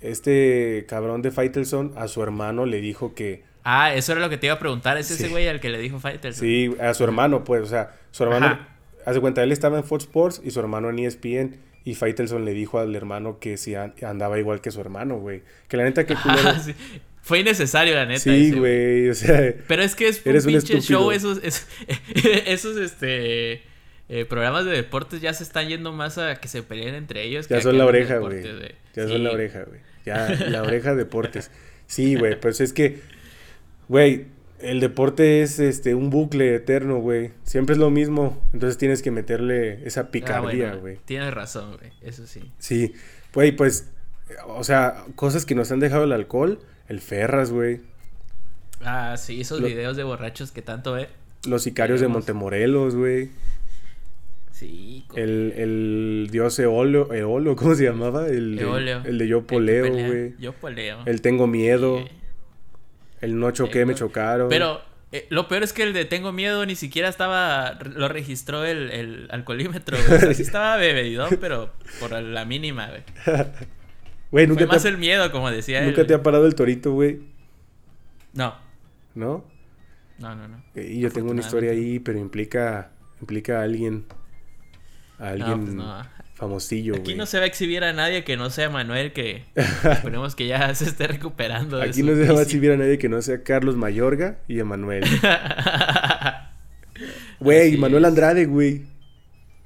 este cabrón de Faitelson a su hermano le dijo que, Ah, eso era lo que te iba a preguntar. ¿Es ese güey al que le dijo Fighter? sí, a su hermano, pues, o sea, su hermano, Ajá. hace cuenta, él estaba en Fox Sports y su hermano en ESPN. Y Faitelson le dijo al hermano que si an- andaba igual que su hermano, güey. Que la neta, que culero. Ah, sí. Fue innecesario, la neta. Sí, güey, o sea, Pero es que es un Eres un pinche estúpido. show. Esos, es- esos este, eh, programas de deportes ya se están yendo más a que se peleen entre ellos. ya son la oreja, güey. Ya Sí. son la oreja, güey. Ya, la oreja deportes. Sí, güey, pues es que, güey, el deporte es este un bucle eterno, güey. Siempre es lo mismo, entonces tienes que meterle esa Ah, picardía, bueno, güey. Tienes razón, güey. Eso sí. Sí, güey, pues, o sea, cosas que nos han dejado el alcohol, el Ferras, güey. Ah, sí, esos Lo- videos de borrachos que tanto, eh. Los sicarios de. Montemorelos, güey. Sí, co- El, el dios Eolo, Eolo, ¿cómo se llamaba? El el de Yo Poleo, güey. Yo poleo. El Tengo Miedo. Sí. El No Choqué, Me Chocaron. Pero eh, lo peor es que el de Tengo Miedo ni siquiera estaba. Lo registró el, el alcoholímetro, güey. O sea, sí estaba bebedidón, pero por la mínima, güey. Güey, Fue nunca, más te, ha- el miedo, como decía nunca te ha parado el torito, güey. No, ¿No? no, no, no. Y yo tengo una historia ahí, pero implica, implica a alguien. A alguien pues no. famosillo, Aquí no se va a exhibir a nadie que no sea Manuel, que esperemos que ya se esté recuperando. de Aquí no se va a exhibir a nadie que no sea Carlos Mayorga y Emanuel. Güey, Manuel. Andrade, güey.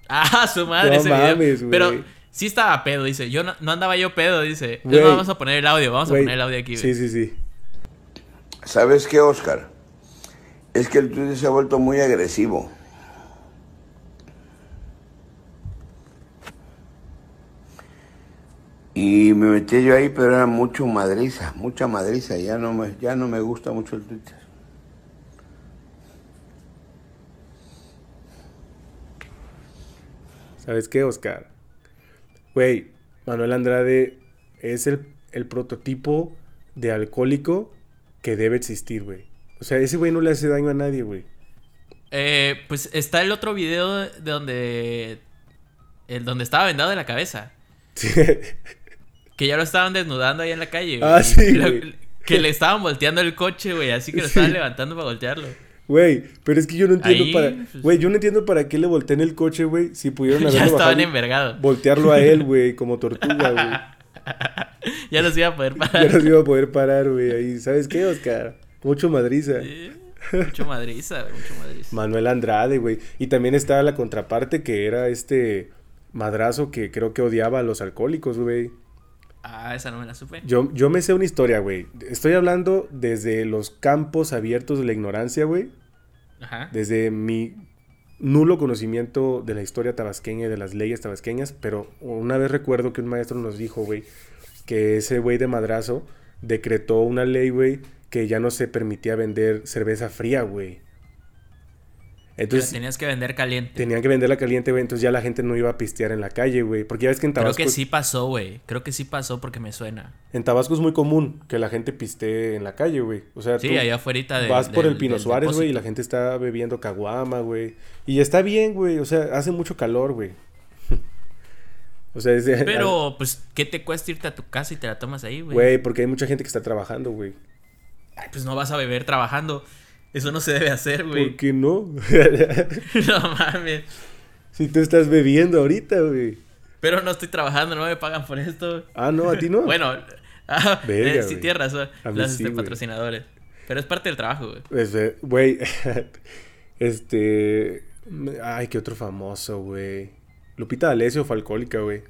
Ah, su madre, No ese video. mames, güey. Pero sí estaba pedo, dice. Yo no, no andaba yo pedo, dice. Vamos a poner el audio, vamos a poner el audio aquí, Sí, güey. sí, sí. ¿Sabes qué, Oscar? Es que el Twitter se ha vuelto muy agresivo. Y me metí yo ahí, pero era mucho madriza, mucha madriza. Ya no me, ya no me gusta mucho el Twitter. ¿Sabes qué, Oscar? Güey, Manuel Andrade es el, el prototipo de alcohólico que debe existir, güey. O sea, ese güey no le hace daño a nadie, güey. Eh, pues está el otro video de donde. El donde estaba vendado de la cabeza. Que ya lo estaban desnudando ahí en la calle. güey. Ah, sí, güey. que le estaban volteando el coche, güey. Así que lo Sí. estaban levantando para voltearlo. Güey, pero es que yo no entiendo Ahí, para... pues- Güey, yo no entiendo para qué le volteé el coche, güey, si pudieron ya haberlo estaban bajado y envergados. Voltearlo a él, güey, como tortuga, güey. Ya los iba a poder Ya parar. no se iba a poder parar, güey. Ahí, ¿sabes qué, Oscar? Mucho madriza. Sí, Mucho madriza, mucho madriza. Manuel Andrade, güey. Y también estaba la contraparte que era este madrazo que creo que odiaba a los alcohólicos, güey. Ah, esa no me la supe. Yo, yo me sé una historia, güey. Estoy hablando desde los campos abiertos de la ignorancia, güey. Ajá. Desde mi nulo conocimiento de la historia tabasqueña y de las leyes tabasqueñas. Pero una vez recuerdo que un maestro nos dijo, güey, que ese güey de madrazo decretó una ley, güey, que ya no se permitía vender cerveza fría, güey. Pero Entonces, tenías que vender caliente. Tenían que venderla caliente, güey. Entonces ya la gente no iba a pistear en la calle, güey. Porque ya ves que en Creo Tabasco, que sí pasó, güey. Creo que sí pasó porque me suena. en Tabasco es muy común que la gente pistee en la calle, güey. O sea, Sí, tú allá afuera de. vas por el Pino Suárez, güey, y la gente está bebiendo caguama, güey. Y está bien, güey. O sea, hace mucho calor, güey. o sea, es de- Pero, pues, ¿qué te cuesta irte a tu casa y te la tomas ahí, güey? Güey, porque hay mucha gente que está trabajando, güey. Ay, pues no vas a beber trabajando. Eso no se debe hacer, güey. ¿Por qué no? no mames. si tú estás bebiendo ahorita, güey. Pero no estoy trabajando, no me pagan por esto. Ah, no, a ti no. Bueno, ah, Verga, eh, sí tienes razón. Los sí, este, patrocinadores. Pero es parte del trabajo, güey. Eh, Güey, este... Ay, qué otro famoso, güey. Lupita D'Alessio fue alcohólica, güey.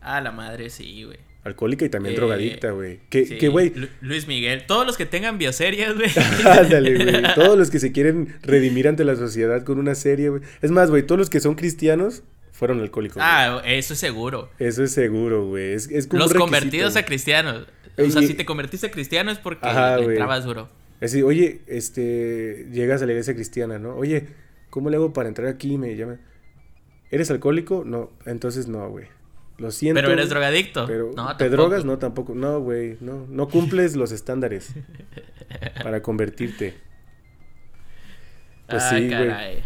Ah, la madre, sí, güey. Alcohólica y también Eh, drogadicta, güey. Que, Sí, güey... Lu- Luis Miguel. Todos los que tengan bioseries, güey. Ándale, güey. Todos los que se quieren redimir ante la sociedad con una serie, güey. Es más, güey, todos los que son cristianos fueron alcohólicos. ah, eso es seguro. Eso es seguro, güey. Es, es como Los convertidos a cristianos. O sea, si te convertiste a cristiano es porque Ajá, le entrabas duro. Así, oye, este, llegas a la iglesia cristiana, ¿no? Oye, ¿cómo le hago para entrar aquí? Me llaman. ¿Eres alcohólico? No, entonces no, güey. Lo siento. Pero eres drogadicto. Pero no, ¿Te tampoco. drogas? No, tampoco. No, güey, no. No cumples los estándares para convertirte. Pues ah, sí, caray.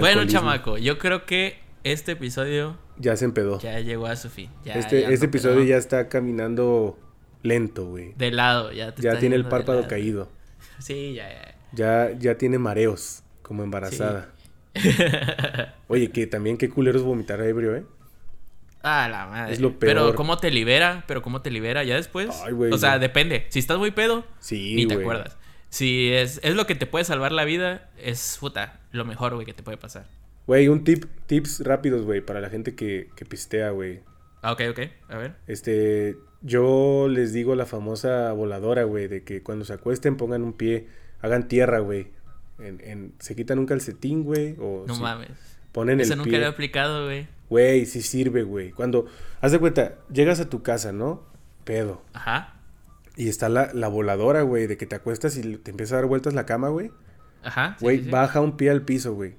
Bueno, chamaco, yo creo que este episodio Ya se empedó. ya llegó a su fin. Ya, este ya este episodio ya está caminando lento, güey. De lado, ya te Ya tiene el párpado caído. Sí, ya, ya. Ya, ya tiene mareos, como embarazada. Oye, que también qué culeros vomitar ebrio, ¿eh? Ah, la madre. Es lo Pero peor. cómo te libera, pero cómo te libera ya después. Ay, güey, o sea, depende. Si estás muy pedo, Sí, ni te güey. acuerdas. Si es, es lo que te puede salvar la vida, es puta, lo mejor, güey, que te puede pasar. Güey, un tip, tips rápidos, güey, para la gente que, que pistea, güey. Ah, ok, ok. A ver. Este, yo les digo la famosa voladora, güey, de que cuando se acuesten pongan un pie, hagan tierra, güey. En, en- se quitan un calcetín, güey, o No mames. ponen Eso el nunca pie. lo he aplicado, güey. Güey, sí sirve, güey. Cuando, haz de cuenta, llegas a tu casa, ¿no? Pedo. Ajá. Y está la, la voladora, güey, de que te acuestas y te empieza a dar vueltas la cama, güey. Ajá. Güey, sí, sí. baja un pie al piso, güey.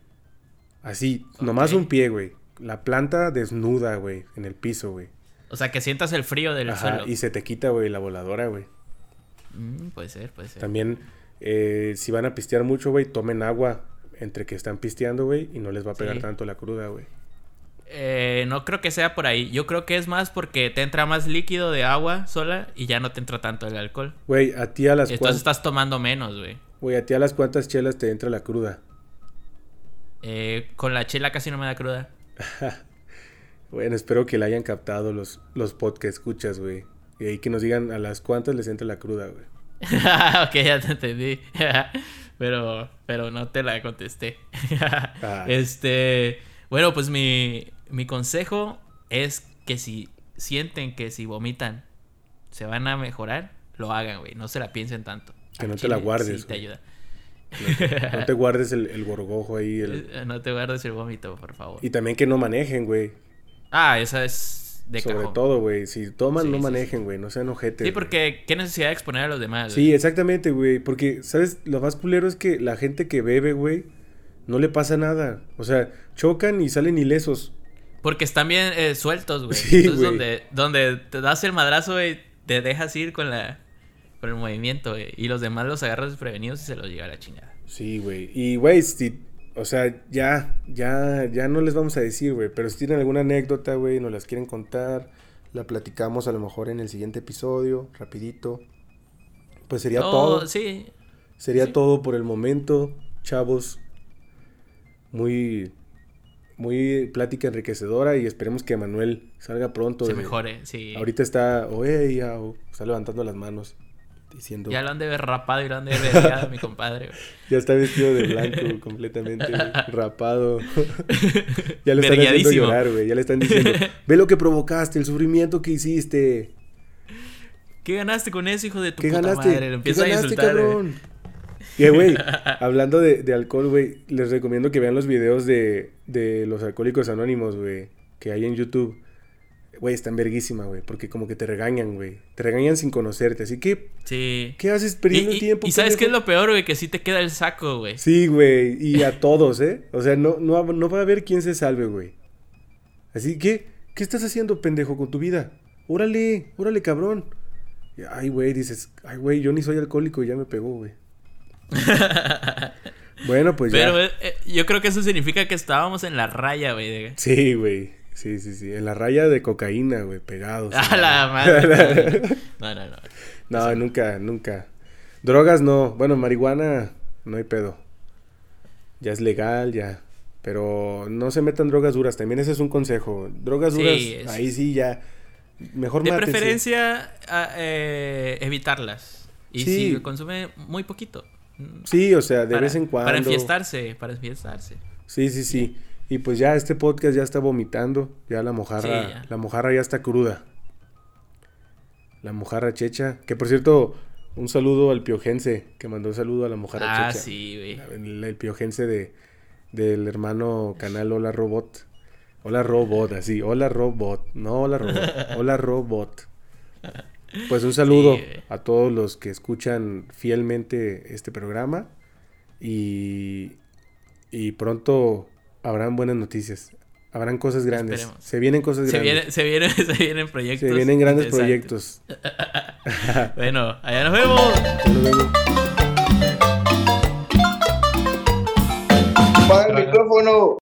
Así, nomás un pie, güey. La planta desnuda, güey, en el piso, güey. O sea, que sientas el frío del Ajá, suelo. y se te quita, güey, la voladora, güey. Mm, puede ser, puede ser. También, eh, si van a pistear mucho, güey, tomen agua entre que están pisteando, güey, y no les va a pegar tanto la cruda, güey. Eh, no creo que sea por ahí. Yo creo que es más porque te entra más líquido de agua sola y ya no te entra tanto el alcohol. Güey, a ti a las Entonces cuantas, estás tomando menos, güey. güey, a ti a las cuantas chelas te entra la cruda. Eh, con la chela casi no me da cruda. Bueno, espero que la hayan captado los, los podcasts escuchas, güey. Y ahí que nos digan a las cuantas les entra la cruda, güey. ok, ya te entendí. pero, pero no te la contesté. Ah. Este, bueno, pues mi, mi consejo es que si sienten que si vomitan se van a mejorar, lo hagan, güey. No se la piensen tanto. Que no te la guardes, Sí, te güey. ayuda. No te guardes el, el gorgojo ahí. el- Eh, No te guardes el vómito, por favor. Y también que no manejen, güey. Ah, esa es de Sobre cajón. todo, güey. Si toman, Sí, no sí, manejen, güey. No sean ojetes. Sí, güey. porque qué necesidad de exponer a los demás. Sí, güey? exactamente, güey. Porque, ¿sabes? Lo más culero es que la gente que bebe, güey, no le pasa nada. O sea, chocan y salen ilesos. Porque están bien eh, sueltos, güey. Sí, Entonces, güey. donde, donde te das el madrazo, güey, te dejas ir con la con el movimiento, güey. Y los demás los agarras desprevenidos y se los llega a la chingada. Sí, güey. Y, güey, si, o sea, ya, ya, ya no les vamos a decir, güey. Pero si tienen alguna anécdota, güey, nos las quieren contar, la platicamos a lo mejor en el siguiente episodio, rapidito. Pues sería No, todo. Sí. Sería sí. todo por el momento, chavos. Muy, muy plática enriquecedora y esperemos que Manuel salga pronto. Se de- mejore, sí. Ahorita está, oye, ya, o- está levantando las manos, diciendo, Ya lo han de ver rapado y lo han de ver vergado, mi compadre, güey. ya está vestido de blanco completamente, rapado. ya lo están haciendo llorar, güey, ya le están diciendo, ve lo que provocaste, el sufrimiento que hiciste. ¿Qué ganaste con eso, hijo de tu ¿Qué puta ganaste? madre? Lo ¿Qué empieza a ganaste, insultar, güey. cabrón? Y, güey, hablando de, de alcohol, güey, les recomiendo que vean los videos de, de los alcohólicos anónimos, güey, que hay en YouTube. Güey, están verguísima, güey, porque como que te regañan, güey. Te regañan sin conocerte, así que, Sí. ¿qué haces perdiendo y, el tiempo? y sabes qué es lo peor, güey, que sí te queda el saco, güey. Sí, güey, y a todos, ¿eh? O sea, no, no, no va a haber quién se salve, güey. Así que, ¿qué estás haciendo, pendejo, con tu vida? Órale, órale, cabrón. Y, Ay, güey, dices, ay, güey, yo ni soy alcohólico y ya me pegó, güey. Bueno, pues ya. Pero eh, eh, yo creo que eso significa que estábamos en la raya, güey. Sí, güey. Sí, sí, sí. En la raya de cocaína, güey, pegados. A la madre. No, no, no. No, nunca, nunca. Drogas no. Bueno, marihuana no hay pedo. Ya es legal, ya. Pero no se metan drogas duras. También ese es un consejo. Drogas Sí, duras, es- ahí sí ya. Mejor De mátense. preferencia, a- eh, evitarlas. Y Sí. si consume muy poquito. Sí, o sea, de para- vez en cuando. Para enfiestarse, para enfiestarse. Sí, sí, sí. Y pues ya este podcast ya está vomitando. Ya la mojarra, Sí, ya. la mojarra ya está cruda. La mojarra checha. Que por cierto, un saludo al piojense. Que mandó un saludo a la mojarra Ah, checha. sí, güey. El, el piojense de, del hermano canal Hola Robot. Hola Robot, así. Hola Robot. No, hola Robot. Hola Robot. Pues un saludo Sí, a todos los que escuchan fielmente este programa. Y, y pronto habrán buenas noticias. Habrán cosas grandes. Esperemos. Se vienen cosas Se, grandes. viene, se, viene, se vienen proyectos. Se vienen grandes proyectos. Bueno, allá nos vemos. Nos vemos. El micrófono.